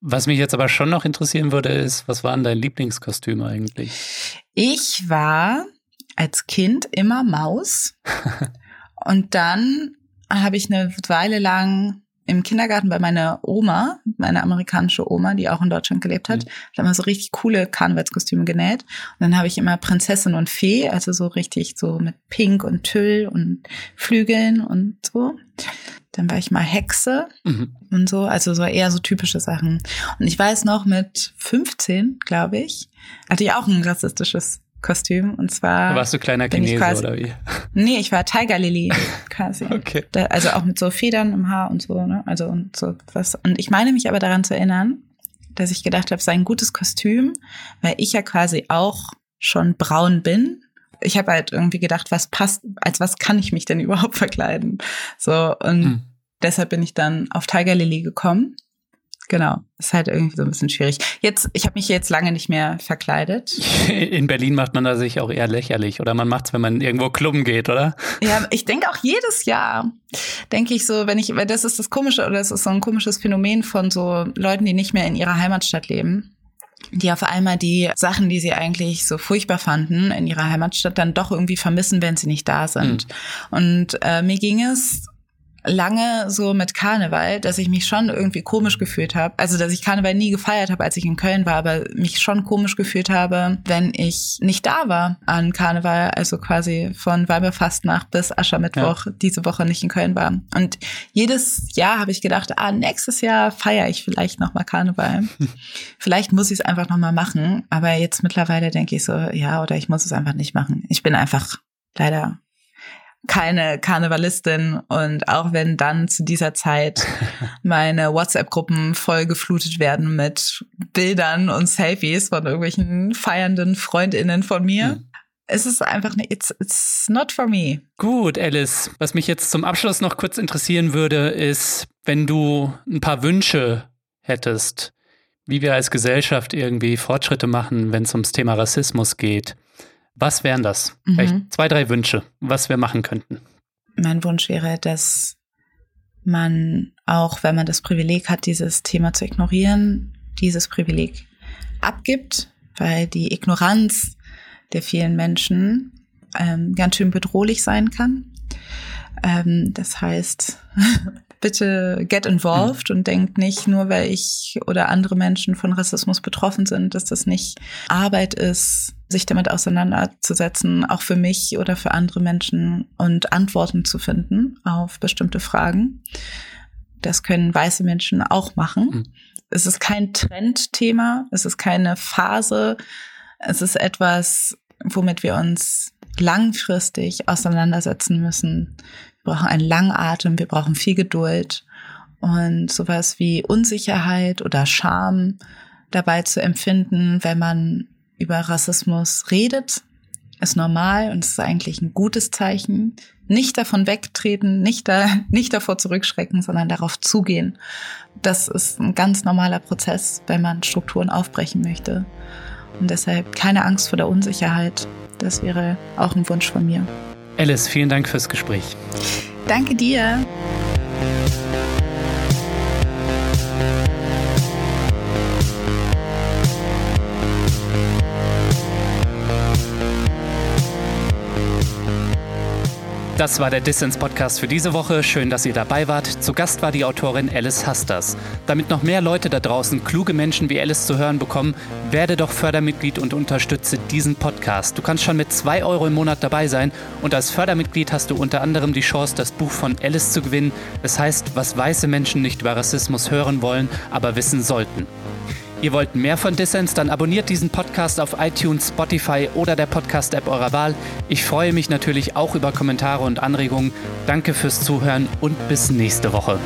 Was mich jetzt aber schon noch interessieren würde, ist, was war denn dein Lieblingskostüm eigentlich? Ich war als Kind immer Maus. (laughs) und dann habe ich eine Weile lang im Kindergarten bei meiner Oma, meine amerikanische Oma, die auch in Deutschland gelebt hat, mhm. hat immer so richtig coole Karnevalskostüme genäht. Und dann habe ich immer Prinzessin und Fee, also so richtig so mit Pink und Tüll und Flügeln und so. Dann war ich mal Hexe mhm. und so, also so eher so typische Sachen. Und ich weiß noch, mit 15, glaube ich, hatte ich auch ein rassistisches Kostüm. Und zwar. Warst du kleiner Chinese quasi, oder wie? Nee, ich war Tiger Lily (laughs) quasi. okay. Da, also auch mit so Federn im Haar und so, ne? Also und so was. Und ich meine mich aber daran zu erinnern, dass ich gedacht habe, sei ein gutes Kostüm, weil ich ja quasi auch schon braun bin. Ich habe halt irgendwie gedacht, was passt, als was kann ich mich denn überhaupt verkleiden? So, und hm. deshalb bin ich dann auf Tiger Lily gekommen. Genau, ist halt irgendwie so ein bisschen schwierig. Jetzt, ich habe mich jetzt lange nicht mehr verkleidet. (laughs) In Berlin macht man da sich auch eher lächerlich oder man macht's, wenn man irgendwo klubben geht, oder? Ja, ich denke auch jedes Jahr denke ich so, wenn ich, weil das ist das komische oder das ist so ein komisches Phänomen von so Leuten, die nicht mehr in ihrer Heimatstadt leben die auf einmal die Sachen, die sie eigentlich so furchtbar fanden in ihrer Heimatstadt, dann doch irgendwie vermissen, wenn sie nicht da sind. Mhm. Und äh, mir ging es lange so mit Karneval, dass ich mich schon irgendwie komisch gefühlt habe. Also, dass ich Karneval nie gefeiert habe, als ich in Köln war, aber mich schon komisch gefühlt habe, wenn ich nicht da war an Karneval, also quasi von Weiberfastnacht bis Aschermittwoch ja. diese Woche nicht in Köln war. Und jedes Jahr habe ich gedacht, ah, nächstes Jahr feiere ich vielleicht nochmal Karneval. (laughs) vielleicht muss ich es einfach nochmal machen, aber jetzt mittlerweile denke ich so, ja, oder ich muss es einfach nicht machen. Ich bin einfach leider keine Karnevalistin und auch wenn dann zu dieser Zeit (laughs) meine WhatsApp-Gruppen voll geflutet werden mit Bildern und Selfies von irgendwelchen feiernden Freundinnen von mir. Hm. Es ist einfach nicht, it's, it's not for me. Gut, Alice. Was mich jetzt zum Abschluss noch kurz interessieren würde, ist, wenn du ein paar Wünsche hättest, wie wir als Gesellschaft irgendwie Fortschritte machen, wenn es ums Thema Rassismus geht. Was wären das? Mhm. Vielleicht zwei, drei Wünsche, was wir machen könnten. Mein Wunsch wäre, dass man auch, wenn man das Privileg hat, dieses Thema zu ignorieren, dieses Privileg abgibt, weil die Ignoranz der vielen Menschen ähm, ganz schön bedrohlich sein kann. Ähm, das heißt, (laughs) bitte get involved mhm. und denkt nicht, nur weil ich oder andere Menschen von Rassismus betroffen sind, dass das nicht Arbeit ist, sich damit auseinanderzusetzen, auch für mich oder für andere Menschen und Antworten zu finden auf bestimmte Fragen. Das können weiße Menschen auch machen. Mhm. Es ist kein Trendthema, es ist keine Phase, es ist etwas, womit wir uns langfristig auseinandersetzen müssen. Wir brauchen einen Langatem, wir brauchen viel Geduld und sowas wie Unsicherheit oder Scham dabei zu empfinden, wenn man über Rassismus redet, ist normal und ist eigentlich ein gutes Zeichen. Nicht davon wegtreten, nicht, da, (laughs) nicht davor zurückschrecken, sondern darauf zugehen. Das ist ein ganz normaler Prozess, wenn man Strukturen aufbrechen möchte. Und deshalb keine Angst vor der Unsicherheit. Das wäre auch ein Wunsch von mir. Alice, vielen Dank fürs Gespräch. Danke dir. Das war der Dissens-Podcast für diese Woche. Schön, dass ihr dabei wart. Zu Gast war die Autorin Alice Hasters. Damit noch mehr Leute da draußen kluge Menschen wie Alice zu hören bekommen, werde doch Fördermitglied und unterstütze diesen Podcast. Du kannst schon mit 2 Euro im Monat dabei sein und als Fördermitglied hast du unter anderem die Chance, das Buch von Alice zu gewinnen. Das heißt, was weiße Menschen nicht über Rassismus hören wollen, aber wissen sollten. Ihr wollt mehr von Dissens, dann abonniert diesen Podcast auf iTunes, Spotify oder der Podcast-App eurer Wahl. Ich freue mich natürlich auch über Kommentare und Anregungen. Danke fürs Zuhören und bis nächste Woche.